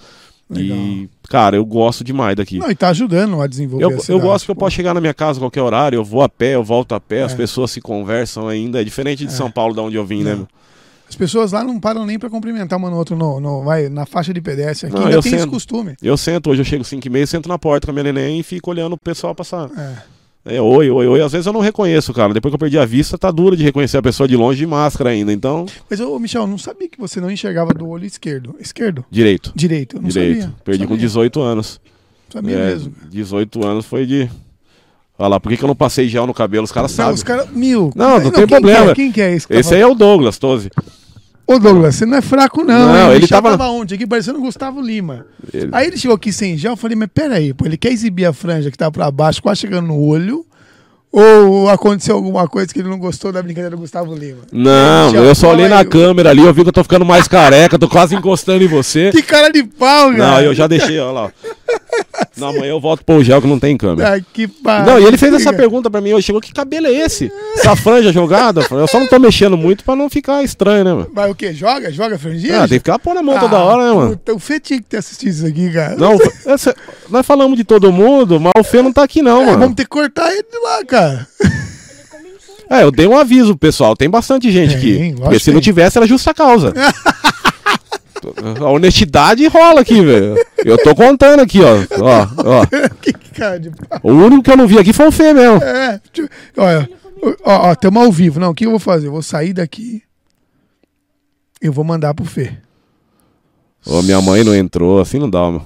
E, cara, eu gosto demais daqui. Não, e tá ajudando a desenvolver Eu, a eu cidade, gosto que eu posso chegar na minha casa a qualquer horário, eu vou a pé, eu volto a pé, as É. pessoas se conversam ainda. É diferente de São Paulo, da onde eu vim, né? As pessoas lá não param nem pra cumprimentar uma no outro no, no- vai, na faixa de pedestre. Aqui Não, ainda eu tem esse sento. costume. Eu sento, hoje eu chego 5 e meia, sento na porta com a minha neném e fico olhando o pessoal passar. É. É, oi, oi, oi. Às vezes eu não reconheço, cara. Depois que eu perdi a vista, tá duro de reconhecer a pessoa de longe de máscara ainda. Então, Mas, ô, Michel, não sabia que você não enxergava do olho esquerdo. Esquerdo? direito. Direito. Eu não direito. sabia. Perdi sabia. com 18 anos. Sabia É, mesmo. 18 anos foi de. Olha lá, por que, que eu não passei gel no cabelo? Os caras Não, sabem. os caras. Mil. Não, não tem quem problema. Que é? Quem que é esse? que Esse tá aí é o Douglas, 12. Ô, Douglas, você não é fraco, não. Não, hein? Ele Michel tava- onde? Aqui parecendo o Gustavo Lima. Ele- Aí ele chegou aqui sem gel, eu falei, mas peraí, pô, ele quer exibir a franja que tá pra baixo, quase chegando no olho. Ou aconteceu alguma coisa que ele não gostou da brincadeira do Gustavo Lima? Não, Michel, eu só olhei na aí. câmera ali, eu vi que eu tô ficando mais careca, tô quase encostando em você. Que cara de pau, cara. Não, eu já deixei, olha lá. Não, amanhã eu volto pro gel que não tem câmera. Que pariu. Não, e ele fez essa pergunta pra mim hoje. Chegou, que cabelo é esse? Essa franja jogada? Eu só não tô mexendo muito pra não ficar estranho, né, mano? Mas o quê? Joga? Joga franjinha? Ah, tem que ficar pôr na mão toda Ah, hora, né, mano? puta, o Fê tinha que ter assistido isso aqui, cara. Não, essa- nós falamos de todo mundo, mas o Fê não tá aqui não, É, mano. vamos ter que cortar ele de lá, cara. É, eu dei um aviso, pessoal. Tem bastante gente Tem, aqui. Porque se que não tem. tivesse, era justa causa. A honestidade rola aqui, velho. Eu tô contando aqui, ó. Ó, ó. que cara de pau. O único que eu não vi aqui foi o Fê mesmo. É, olha, ó, ó, tamo ao vivo. Não, o que eu vou fazer? Eu vou sair daqui. Eu vou mandar pro Fê. Ô, minha mãe não entrou, assim não dá, entrar.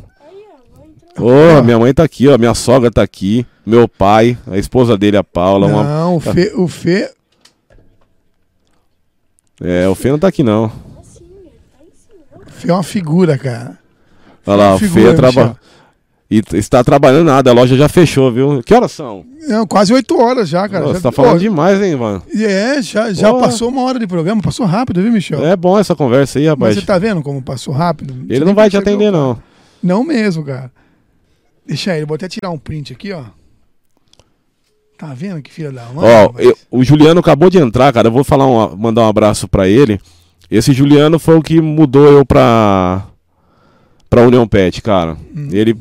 Ô, minha mãe tá aqui, ó. Minha sogra tá aqui. Meu pai, a esposa dele, a Paula. uma- Não, o Fê, o Fê. É, o Fê não tá aqui, não. Assim, ele tá em cima. o Fê é uma figura, cara. Olha lá, o Fê traba... E está trabalhando nada, a loja já fechou, viu? Que horas são? Não, quase oito horas já, cara. Ô, já, você tá falando Pô, demais, hein, mano? É, já, já passou uma hora de programa. Passou rápido, viu, Michel? É bom essa conversa aí, Mas rapaz. você tá vendo como passou rápido? Você Ele não vai te atender, cara. não. Não mesmo, cara. Deixa ele, vou até tirar um print aqui, ó. Tá vendo que filha da mãe? Ó, eu- o Juliano acabou de entrar, cara. Eu vou falar um- mandar um abraço pra ele. Esse Juliano foi o que mudou eu pra pra União Pet, cara. Hum. Ele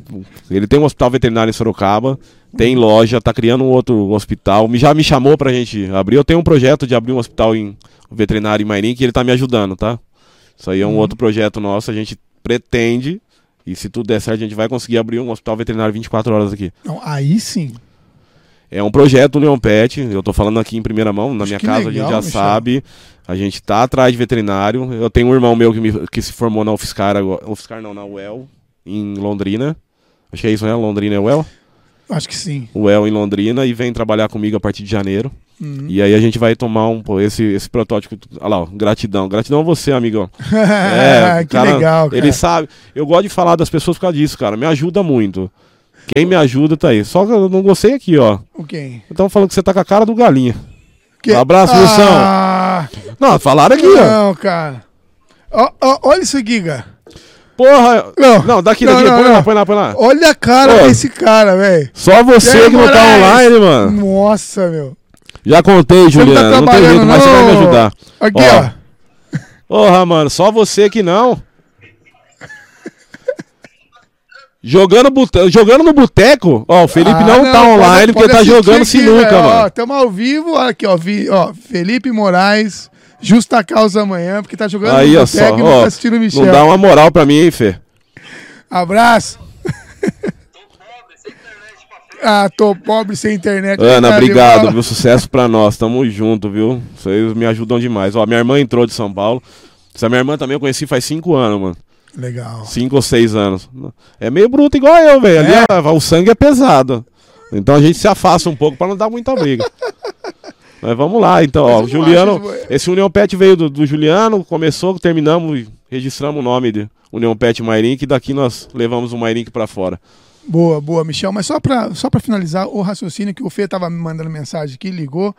ele tem um hospital veterinário em Sorocaba, tem loja, tá criando um outro hospital. Já me chamou pra gente abrir. Eu tenho um projeto de abrir um hospital em veterinário em Mairim que ele tá me ajudando, tá? Isso aí é um Uhum. outro projeto nosso, a gente pretende e se tudo der certo, a gente vai conseguir abrir um hospital veterinário 24 horas aqui. Não, aí sim. É um projeto Leon Pet, eu tô falando aqui em primeira mão, na Acho minha casa a legal, gente já Michel. sabe, a gente tá atrás de veterinário. Eu tenho um irmão meu que, me- que se formou na UFSCar, agora- UFSCar não, na UEL, em Londrina. Acho que é isso, né? Londrina é UEL? Acho que sim. UEL em Londrina e vem trabalhar comigo a partir de janeiro. Uhum. E aí a gente vai tomar um, pô, esse, esse protótipo. Olha lá, ó, gratidão. Gratidão a você, amigão. É, que cara, legal, cara. Ele sabe. Eu gosto de falar das pessoas por causa disso, cara. Me ajuda muito. Quem me ajuda tá aí. Só que eu não gostei aqui, ó. O quem? Estão falando que você tá com a cara do galinha. Que- Um abraço, Wilson. ah, Não, falaram aqui, ó. Não, cara. Ó, ó, olha isso aqui, cara. Porra. Não. Não, daqui, Não, daqui. não, põe não. lá, põe lá, põe lá. Olha a cara Ô. desse cara, velho. Só você aí, que não tá online, mano. Nossa, meu. Já contei, Você não tá. Não, tem jeito, mas você vai me não. ajudar. Aqui, Ó. ó. Porra, mano, só você que não. Jogando, bute- jogando no boteco, ó, o Felipe Ah, não, tá pode- online pode porque tá jogando aqui, sinuca, velho. Ó, mano. tamo ao vivo, olha aqui, ó, vi, ó. Felipe Moraes, Justa Causa amanhã, porque tá jogando Aí, no ó, só, boteco e não ó, tá assistindo o Michel. não dá uma moral pra mim, hein, Fê. Abraço. ah, tô pobre sem internet. Ana, Cara, obrigado, viu? Sucesso pra nós, tamo junto, viu? Vocês me ajudam demais. Ó, minha irmã entrou de São Paulo. Essa minha irmã também eu conheci faz cinco anos, mano. Legal. Cinco ou seis anos. É meio bruto igual eu, velho. Ali, É? ó, o sangue é pesado. Então a gente se afasta um pouco pra não dar muita briga. Mas vamos lá, então, ó. O Juliano. Esse União Pet veio do, do Juliano, começou, terminamos e registramos o nome de União Pet Mairink, e daqui nós levamos o Mairink pra fora. Boa, boa, Michel. Mas só pra, só pra finalizar o raciocínio que o Fê tava me mandando mensagem aqui, ligou.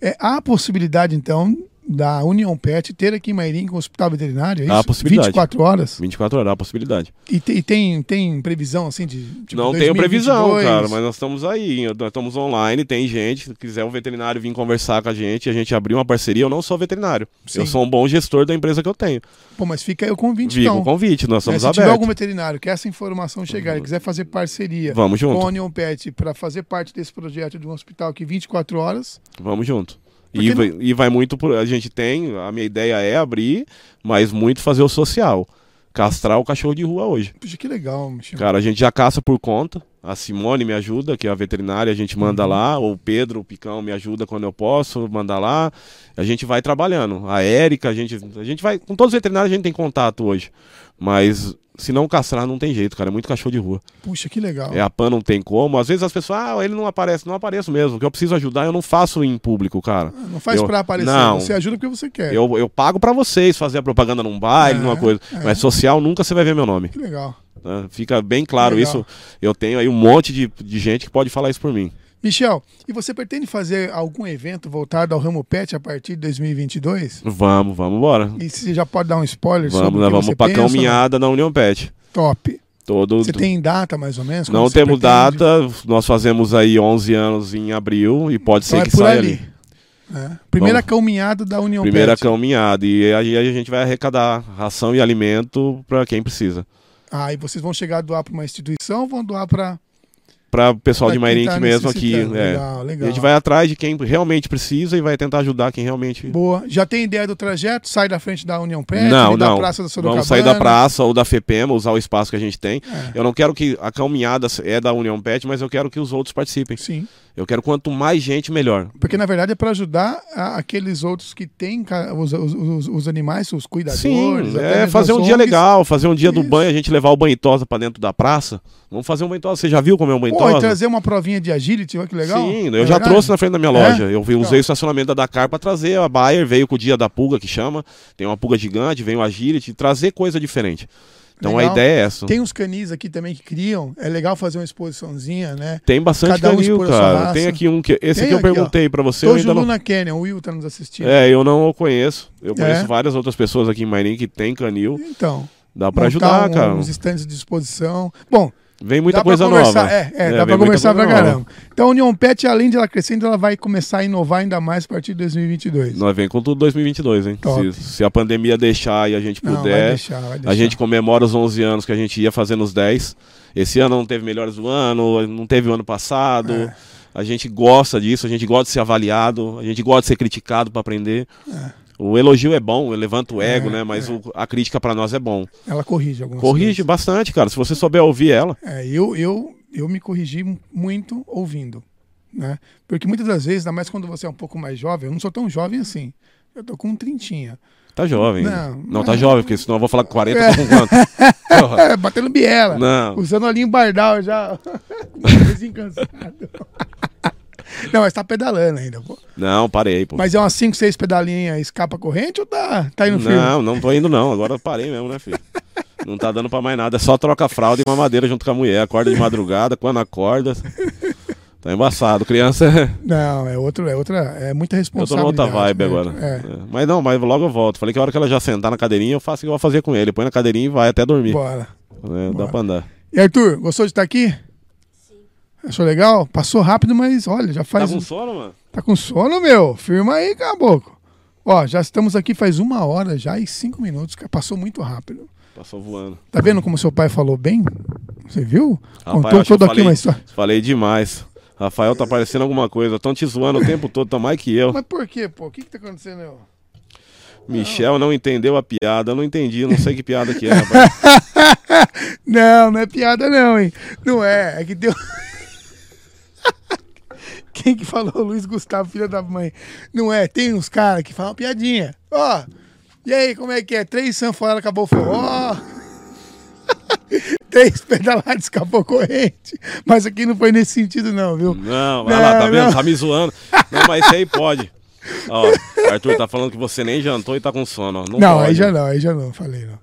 É, há a possibilidade, então, da União Pet ter aqui em Mairim com o hospital veterinário, é isso? Há a possibilidade. 24 horas? 24 horas, a possibilidade. E, te- e tem, tem previsão, assim, de. Tipo, não tenho 2022? previsão, cara, mas nós estamos aí, nós estamos online, tem gente, se quiser o veterinário vir conversar com a gente, a gente abriu uma parceria, eu não sou veterinário, Sim. eu sou um bom gestor da empresa que eu tenho. Pô, mas fica aí o convite, Viva então. o convite, nós Né, estamos se tiver abertos. algum veterinário que essa informação chegar e quiser fazer parceria Vamos com a junto, União Pet para fazer parte desse projeto de um hospital aqui 24 horas, vamos junto. E vai, e vai muito por. A gente tem, a minha ideia é abrir, mas muito fazer o social. Castrar o cachorro de rua hoje. puxa, que legal, Michel. Cara, a gente já caça por conta. A Simone me ajuda, que é a veterinária, a gente manda Uhum. lá. O Pedro, o Picão, me ajuda quando eu posso, manda lá. A gente vai trabalhando. A Érica, a gente, a gente vai. Com todos os veterinários a gente tem contato hoje. Mas se não castrar, não tem jeito, cara. É muito cachorro de rua. Puxa, que legal. É a PAN não tem como. Às vezes as pessoas, ah, ele não aparece. Não apareço mesmo. O que eu preciso ajudar, eu não faço em público, cara. Não faz Eu- pra aparecer, não. você ajuda porque você quer. Eu, eu pago pra vocês fazer a propaganda num baile, É, numa coisa. é. Mas social nunca você vai ver meu nome. Que legal. Né? Fica bem claro Legal. isso. Eu tenho aí um monte de, de gente que pode falar isso por mim. Michel, e você pretende fazer algum evento voltado ao ramo pet a partir de 2022? Vamos, vamos embora. E você já pode dar um spoiler sobre Vamos, nós que vamos pra pensa, caminhada na União Pet. Top. Todo, Você tem data mais ou menos? Não temos pretende? data, nós fazemos aí 11 anos em abril e pode Então ser é que por saia ali. ali. né? Primeira Vamos. caminhada da União Primeira Pet. caminhada. E aí a gente vai arrecadar ração e alimento para quem precisa. Ah, e vocês vão chegar a doar para uma instituição ou vão doar para Para o pessoal de Pra quem Mairink tá mesmo aqui. é. Legal, legal. E a gente vai atrás de quem realmente precisa e vai tentar ajudar quem realmente. Boa. Já tem ideia do trajeto? Sai da frente da União Pet? não, da não. Praça da Sorocabana? Vamos sair da praça ou da FEPEMA, usar o espaço que a gente tem. É. Eu não quero que a caminhada é da União Pet, mas eu quero que os outros participem. Sim. Eu quero quanto mais gente, melhor. Porque na verdade é para ajudar a- aqueles outros que têm os, os, os- animais, os cuidadores. Sim, é fazer um dia legal, fazer um dia do Isso. banho, a gente levar o banho tosa pra dentro da praça. Vamos fazer um banho tosa. Você já viu como é um banho Pô, e trazer uma provinha de agility, olha que legal. Sim, eu é já verdade? trouxe na frente da minha É? loja. Eu vi- usei Então. o estacionamento da Dakar pra trazer a Bayer, veio com o dia da pulga que chama. Tem uma pulga gigante, vem o agility, trazer coisa diferente. Então Legal. a ideia é essa. Tem, Tem uns canis aqui também que criam. É legal fazer uma exposiçãozinha, né? bastante cada um canil, sua cara. Tem aqui um que esse Tem aqui eu aqui, perguntei pra você, Tojo não Luna Canyon, o Will tá nos assistindo. É, eu não o conheço. Eu conheço É? várias outras pessoas aqui em Mairim que tem canil. Então, Dá pra montar ajudar, um- cara. uns estandes de exposição. Bom, Vem muita dá coisa nova. É, é, É, dá muita conversar pra coisa nova. caramba. Então a União Pet, além de ela crescendo, ela vai começar a inovar ainda mais a partir de 2022. Nós vem com tudo 2022, hein? Se, se a pandemia deixar e a gente Não, vai puder, deixar, vai deixar. a gente comemora os 11 anos que a gente ia fazendo os 10. Esse ano não teve melhores do ano, não teve o ano passado. É. A gente gosta disso, a gente gosta de ser avaliado, a gente gosta de ser criticado para aprender. É. O elogio é bom, levanta o ego, É, né? Mas o- a crítica para nós é bom. Ela corrige algumas Corrige coisas. bastante, cara. Se você souber ouvir ela. É, eu, eu, eu me corrigi muito ouvindo, né? Porque muitas das vezes, ainda mais quando você é um pouco mais jovem, eu não sou tão jovem assim. Eu tô com um trintinha. Tá jovem. Não, Não, tá jovem, porque senão eu vou falar com 40, eu tô com quanto? É, batendo biela. Não. Usando ali em Bardal já. Vizinho cansado. Não, mas tá pedalando ainda, pô. Não, parei, pô. Mas é umas 5, 6 pedalinhas escapa corrente ou tá, tá indo firme? Não, não tô indo não. Agora eu parei mesmo, né, filho? Não tá dando pra mais nada. É só troca fralda e mamadeira junto com a mulher. Acorda de madrugada, quando acorda. Tá embaçado. Criança é. Não, é outro, é outra, é muita Eu tô responsabilidade. numa outra vibe né? agora. É. É. Mas não, mas logo eu volto. Falei que a hora que ela já sentar na cadeirinha, eu faço o que eu vou fazer com ele. Põe na cadeirinha e vai até dormir. Bora. É, dá Bora. pra andar. E Arthur, gostou de estar aqui? Achou legal? Passou rápido, mas olha, já Tá faz. com sono, mano? Tá com sono, meu? Firma aí, caboclo. Ó, já estamos aqui faz uma hora já e cinco minutos. cara. Passou muito rápido. Passou voando. Tá vendo como seu pai falou bem? Você viu? Rapaz, Contou todo aqui falei- uma história. Falei demais. Rafael tá parecendo alguma coisa. Tão te zoando o tempo todo, tá mais que eu. Mas por quê, pô? O que que tá acontecendo ó? Michel não entendeu a piada. Eu não entendi, não sei que piada que é, rapaz. Não, não é piada não, hein? Não é, é que deu... Quem que falou? Luiz Gustavo, filho da mãe. Não é, tem uns caras que falam piadinha. Ó, e aí, como é que é? Três sanfonadas, acabou o forró. Três pedaladas, escapou corrente. Mas aqui não foi nesse sentido não, viu? Não, vai lá, tá Não, vendo? não. Tá me zoando. Não, mas isso aí pode. Ó, Arthur tá falando que você nem jantou e tá com sono. ó. Não, Não, pode. aí já não, aí já não, falei não.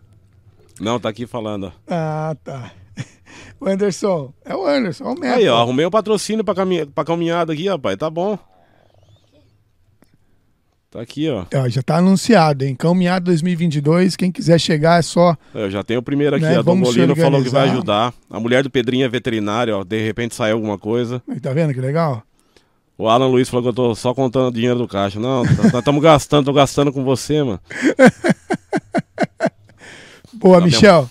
Não, tá aqui falando. ó. Ah, tá. O Anderson, é o Anderson, é o Neto. Aí, ó, arrumei o patrocínio pra, caminha, pra caminhada aqui, rapaz. Tá bom. Tá aqui, ó. Ó, já tá anunciado, hein? Caminhada 2022, quem quiser chegar é só... Eu já tenho o primeiro aqui, Né, ó. Dom Molino falou que vai ajudar. A mulher do Pedrinho é veterinária, ó. De repente sai alguma coisa. Aí, Tá vendo que legal? O Alan Luiz falou que eu tô só contando dinheiro do caixa. Não, nós estamos gastando, tô gastando com você, mano. Boa, Tá Michel.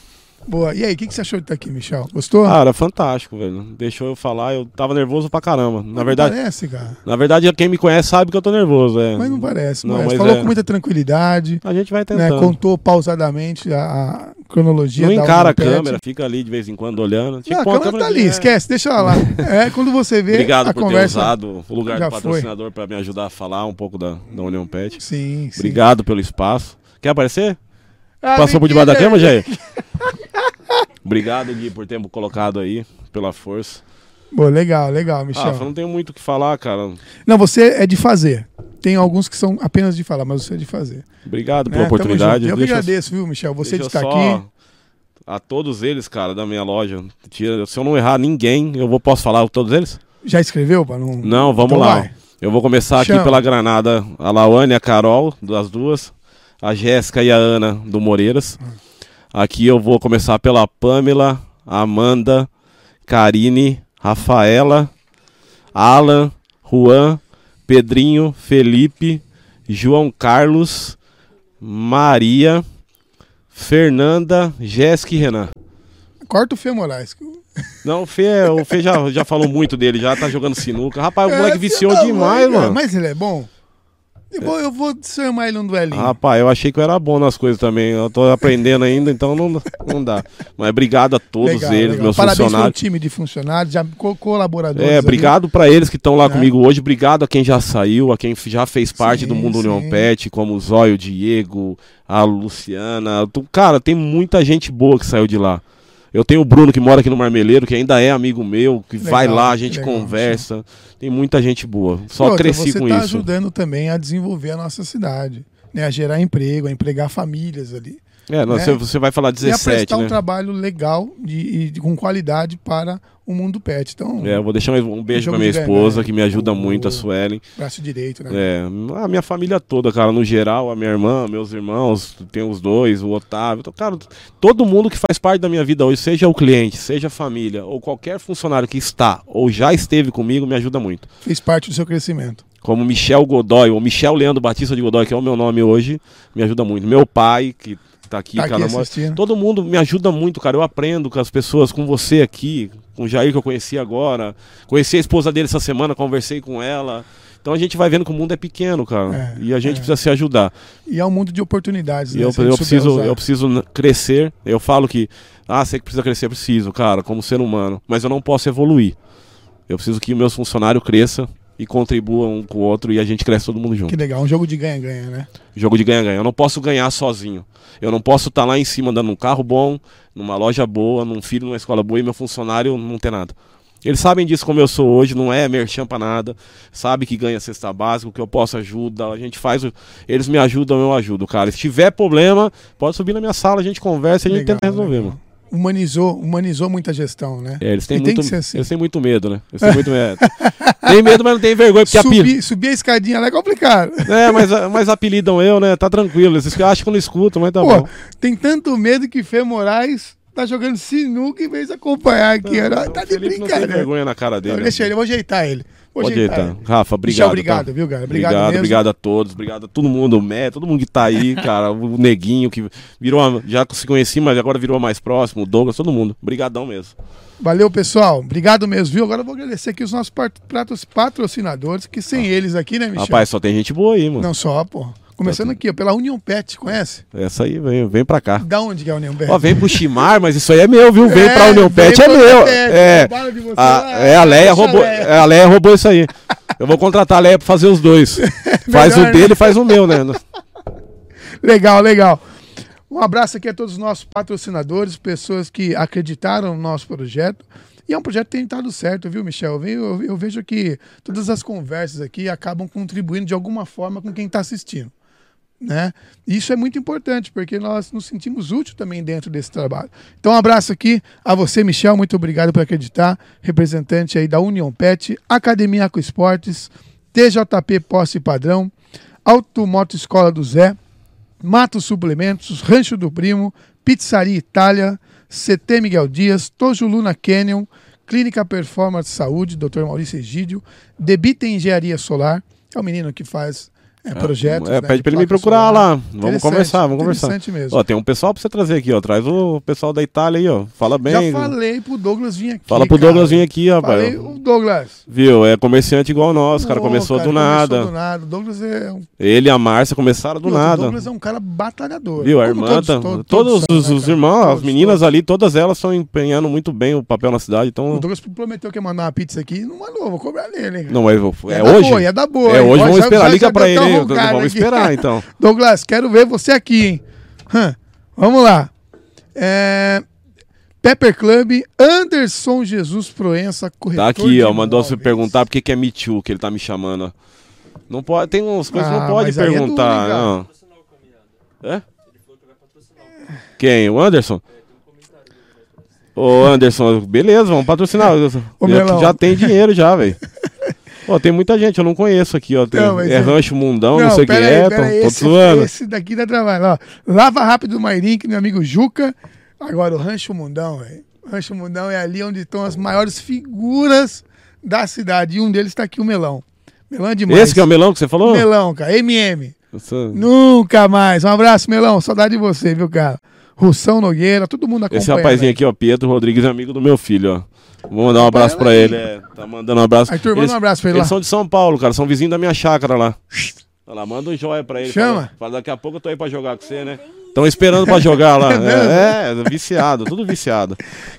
Boa. E aí, o que, que você achou de estar aqui, Michel? Gostou? Cara, fantástico, velho. Deixou eu falar, eu tava nervoso pra caramba. Na Não verdade, parece, cara. na verdade, quem me conhece sabe que eu tô nervoso, é. Mas não parece. Não, mas Falou é- com muita tranquilidade, A gente vai né? tentando. contou pausadamente a, a cronologia não encara a câmera, fica ali de vez em quando olhando. Tinha Não, a uma câmera tá ali, é. esquece, deixa ela lá. É, quando você vê Obrigado a por conversa... ter usado o lugar já do patrocinador pra me ajudar a falar um pouco da, da União Pet. Sim, sim. Obrigado pelo espaço. Quer aparecer? Ah, Passou por debaixo da cama, Jair? Obrigado, Gui, por ter colocado aí, pela força. Boa, legal, legal, Michel. Ah, não tenho muito o que falar, cara. Não, você é de fazer. Tem alguns que são apenas de falar, mas você é de fazer. Obrigado pela Tamo oportunidade. Eu que Deixa agradeço, viu, Michel? Você de estar só- aqui. A todos eles, cara, da minha loja. Se eu não errar ninguém, eu vou, posso falar todos eles? Já escreveu não. Não, vamos Então lá. vai. Eu vou começar Chama. aqui pela Granada. A Lawane e a Carol, das duas. A Jéssica e a Ana, do Moreiras. Aqui eu vou começar pela Pamela, Amanda, Karine, Rafaela, Alan, Juan, Pedrinho, Felipe, João Carlos, Maria, Fernanda, Jéssica e Renan. Corta o Fê Moraes. Não, o Fê, o Fê já, já falou muito dele, já tá jogando sinuca. Rapaz, o moleque É, viciou filho da demais, mano. Mas ele é bom? Eu vou, eu vou chamar ele num duelinho. Rapaz, eu achei que eu era bom nas coisas também. Eu tô aprendendo ainda, então não, não dá. Mas obrigado a todos Legal, eles, legal. meus Parabéns funcionários. time de funcionários, já co colaboradores. É, obrigado pra eles que estão lá Né? comigo hoje. Obrigado a quem já saiu, a quem já fez parte Sim, do Mundo sim. União Pet, como o Zóio, o Diego, a Luciana. Cara, tem muita gente boa que saiu de lá. Eu tenho o Bruno que mora aqui no Marmeleiro, que ainda é amigo meu, que Legal, vai lá, a gente legal, conversa. Tem muita gente boa. Só cresci você com tá isso. ajudando também a desenvolver a nossa cidade, né? A gerar emprego, a empregar famílias ali. É, né? você, vai falar e a 17, prestar um né? trabalho legal de, e de- com qualidade para o mundo pet. Então, É, eu vou deixar um beijo pra minha esposa, que me ajuda muito, a O- Suelen. braço direito, né? É, a minha família toda, cara, no geral, a minha irmã, meus irmãos, tem os dois, o Otávio, então, cara, todo mundo que faz parte da minha vida hoje, seja o cliente, seja a família, ou qualquer funcionário que está ou já esteve comigo, me ajuda muito. Fez parte do seu crescimento. Como Michel Godoy, ou Michel Leandro Batista de Godoy, que é o meu nome hoje, me ajuda muito. Meu pai, que tá aqui, Tá aqui cara, mora- assistindo. Todo mundo me ajuda muito, cara. Eu aprendo com as pessoas, com você aqui, com o Jair que eu conheci agora. Conheci a esposa dele essa semana, conversei com ela. Então a gente vai vendo que o mundo é pequeno, cara. É, e a gente é. precisa se ajudar. E é um mundo de oportunidades. Né? eu, eu preciso, usar. eu preciso crescer. Eu falo que, ah, sei que precisa crescer, preciso, cara, como ser humano. Mas eu não posso evoluir. Eu preciso que o meus funcionários cresçam e contribuam um com o outro e a gente cresce todo mundo junto. Que legal, um jogo de ganha-ganha, né? Jogo de ganha-ganha. Eu não posso ganhar sozinho. Eu não posso estar lá em cima dando um carro bom, numa loja boa, num filho numa escola boa e meu funcionário não ter nada. Eles sabem disso como eu sou hoje, não é merchan pra nada. Sabe que ganha cesta básica, que eu posso ajudar. A gente faz. o- Eles me ajudam, eu ajudo, cara. Se tiver problema, pode subir na minha sala, a gente conversa e a gente Legal, tenta resolver, legal. mano. Humanizou, humanizou muita gestão, né? É, eles têm E tem muito, que ser assim. eles têm muito medo, né? Eles têm muito medo. tem medo, mas não tem vergonha, porque. Subir, subir a escadinha lá é complicado. É, mas, mas apelidam eu, né? Tá tranquilo. Eles acham que eu não escuto, mas tá Pô, bom. tem tanto medo que Fê Moraes tá jogando sinuca em vez de acompanhar aqui. Não, tá o de Felipe não tem brincadeira. vergonha na cara dele. Não, deixa ele, eu vou ajeitar ele. Pode ajeitar. ajeitar. ele. Rafa, obrigado. Michel, obrigado, tá? viu, cara? Obrigado, Obrigado, mesmo. obrigado a todos, obrigado a todo mundo, o Mé, todo mundo que tá aí, cara, o Neguinho que virou, a- já se conheci, mas agora virou mais próximo, o Douglas, todo mundo. Obrigadão mesmo. Valeu, pessoal. Obrigado mesmo, viu? Agora eu vou agradecer aqui os nossos patrocinadores, que sem eles aqui, né, Michel? Rapaz, só tem gente boa aí, mano. Não só, pô. Começando aqui, ó, pela Union Pet, conhece? Essa aí, vem, vem pra cá. Da onde que é a Union Pet? Ó, vem pro Chimar, mas isso aí é meu, viu? Vem É, pra União vem Pet, é União meu. Pet, É, você a, lá, é, a Leia roubou, é, a Leia roubou isso aí. Eu vou contratar a Leia pra fazer os dois. Faz o dele e faz o meu, né? Legal, legal. Um abraço aqui a todos os nossos patrocinadores, pessoas que acreditaram no nosso projeto. E é um projeto que tem dado certo, viu, Michel? Eu- eu vejo que todas as conversas aqui acabam contribuindo de alguma forma com quem está assistindo. Né? Isso é muito importante, porque nós nos sentimos úteis também dentro desse trabalho. Então, um abraço aqui a você, Michel. Muito obrigado por acreditar. Representante aí da União Pet, Academia Aqua Esportes, TJP Posse Padrão, Automoto Escola do Zé, Mato Suplementos, Rancho do Primo, Pizzaria Itália, CT Miguel Dias, Tojuluna Canyon, Clínica Performance Saúde, Dr. Maurício Egídio, Debita Engenharia Solar, é o menino que faz é, projetos. É, né, pede pra ele me procurar lá. Vamos conversar, vamos conversar. Interessante mesmo. Ó, tem um pessoal pra você trazer aqui, ó. Traz o pessoal da Itália aí, ó. Fala bem. Já falei pro Douglas vir aqui. Fala pro cara. Douglas vir aqui, rapaz. Falei, o Douglas. Viu? É comerciante igual nós, cara. Começou cara, do começou nada. do nada. O Douglas é um. Ele e a Márcia começaram do nada. O Douglas é um cara batalhador. Viu? A Como irmã, tá- todos, são, os, né, os irmãos, as Todos, meninas todos. ali, todas elas estão empenhando muito bem o papel na cidade. O Então. Douglas prometeu que ia mandar uma pizza aqui e não mandou, vou cobrar nele, hein? cara. Não, é, é É hoje? boa, é da boa, É hoje, vamos esperar. Liga pra ele roncado Vamos esperar, então. Douglas, quero ver você aqui, hein? Hã, Vamos lá. É, Pepper Club, Anderson Jesus Proença, corretor Tá aqui, ó. Mandou você imóveis. perguntar por que que é Me Too, que ele tá me chamando. Não pode, tem umas coisas que Ah, não pode mas aí é perguntar, cara? não. É? Quem? O Anderson? Ô, Anderson, beleza, vamos patrocinar. Ô, que já tem dinheiro já, velho. Ó, tem muita gente, eu não conheço aqui, ó. Tem, Não, é é- Rancho Mundão, não, sei o que aí, é. pera Tô, aí, tô esse, zoando. esse daqui dá trabalho. Ó, Lava Rápido Mairink, meu amigo Juca. Agora o Rancho Mundão, velho. Rancho Mundão é ali onde estão as maiores figuras da cidade. E um deles tá aqui, o Melão. Melão é demais. Esse que é o melão que você falou? Melão, cara. MM. Essa- Nunca mais. Um abraço, Melão. Saudade de você, viu, cara? Russão Nogueira, todo mundo acompanha. Esse rapazinho aqui, ó, Pietro Rodrigues, amigo do meu filho, ó. Vou mandar um abraço pra ele. É, tá mandando um abraço. Arthur, manda Eles- um abraço pra ele Eles lá. são de São Paulo, cara. São vizinhos da minha chácara lá. Olha lá, manda um joia pra ele. Chama. Fala, fala, daqui a pouco eu tô aí pra jogar com você, né? Estão esperando pra jogar lá. É, é, viciado, tudo viciado.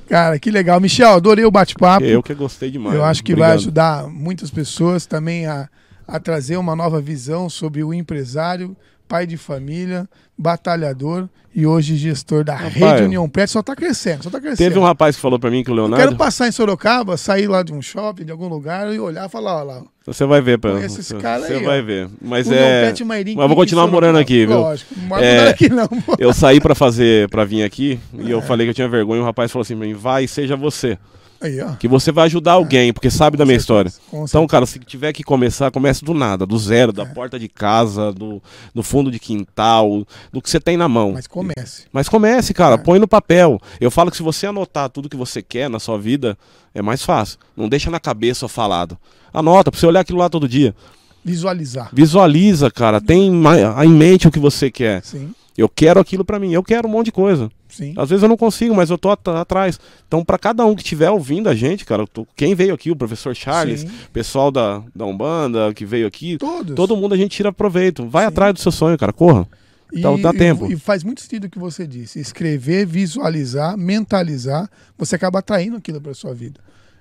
Cara, que legal. Michel, adorei o bate-papo. Eu que gostei demais. Eu acho que vai Obrigado. ajudar muitas pessoas também a, a trazer uma nova visão sobre o empresário, pai de família, batalhador e hoje gestor da Rede União Pet. Só tá crescendo, só tá crescendo. Teve um rapaz que falou pra mim que o Quero Leonardo. passar em Sorocaba, sair lá de um shopping, de algum lugar e olhar e falar, ó lá, Você vai ver, pra... Conheço esse cara Você aí, vai ó. ver. Mas União é. Pet Mairim. Mas eu vou continuar morando aqui, viu? Lógico, não É. aqui não. pô. Eu saí pra fazer, pra vir aqui, e É. eu falei que eu tinha vergonha, e o rapaz falou assim, vai, seja você. Aí, ó. Que você vai ajudar alguém, porque sabe da minha história. Com Então, cara, se tiver que começar, comece do nada, do zero, da porta de casa, do, do fundo de quintal, do que você tem na mão. Mas comece. Mas comece, cara, põe no papel. Eu falo que se você anotar tudo que você quer na sua vida, é mais fácil. Não deixa na cabeça falado. Anota, pra você olhar aquilo lá todo dia. Visualizar. Visualiza, cara, tem em mente o que você quer. Sim, Eu quero aquilo pra mim, eu quero um monte de coisa. Sim. Às vezes eu não consigo, mas eu tô at- atrás. Então, pra cada um que estiver ouvindo a gente, cara, tô- quem veio aqui, o professor Charles, Sim. pessoal da, da Umbanda que veio aqui, Todos. todo mundo a gente tira proveito. Vai Sim. atrás do seu sonho, cara, corra. Então, dá e, tempo. E faz muito sentido o que você disse. Escrever, visualizar, mentalizar, você acaba atraindo aquilo para sua vida.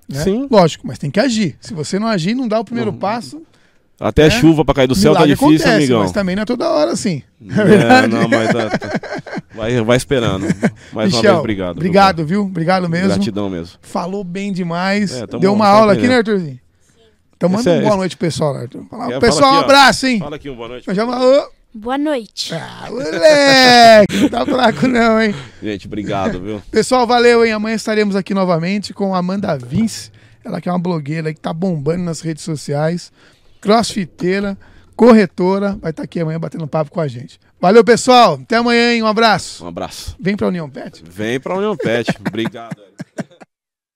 né? Sim. Lógico, mas tem que agir. Se você não agir, não dá o primeiro passo. Até É. chuva pra cair do céu tá milagre difícil, acontece, amigão. Mas também não é toda hora assim. É É, verdade. não, mas tá- tá- vai, vai esperando. Mais uma Michel, vez, obrigado. Obrigado, viu? Obrigado mesmo. Gratidão mesmo. Falou bem demais. É, tamo- Deu uma tamo aula aqui, né, Arthurzinho? Então manda é- uma boa esse- noite, pessoal, Arthur. Fala, É, pessoal, fala um aqui, ó. abraço, hein? Fala aqui, um boa noite. Falou. Boa noite. Ah, moleque, não tá fraco não, hein? Gente, obrigado, viu? Pessoal, valeu, hein? Amanhã estaremos aqui novamente com a Amanda Vince. Ela que é uma blogueira aí que tá bombando nas redes sociais. Crossfiteira, corretora. Vai estar aqui amanhã batendo papo com a gente. Valeu, pessoal. Até amanhã, hein? Um abraço. Um abraço. Vem pra União Pet. Vem pra União Pet. Obrigado.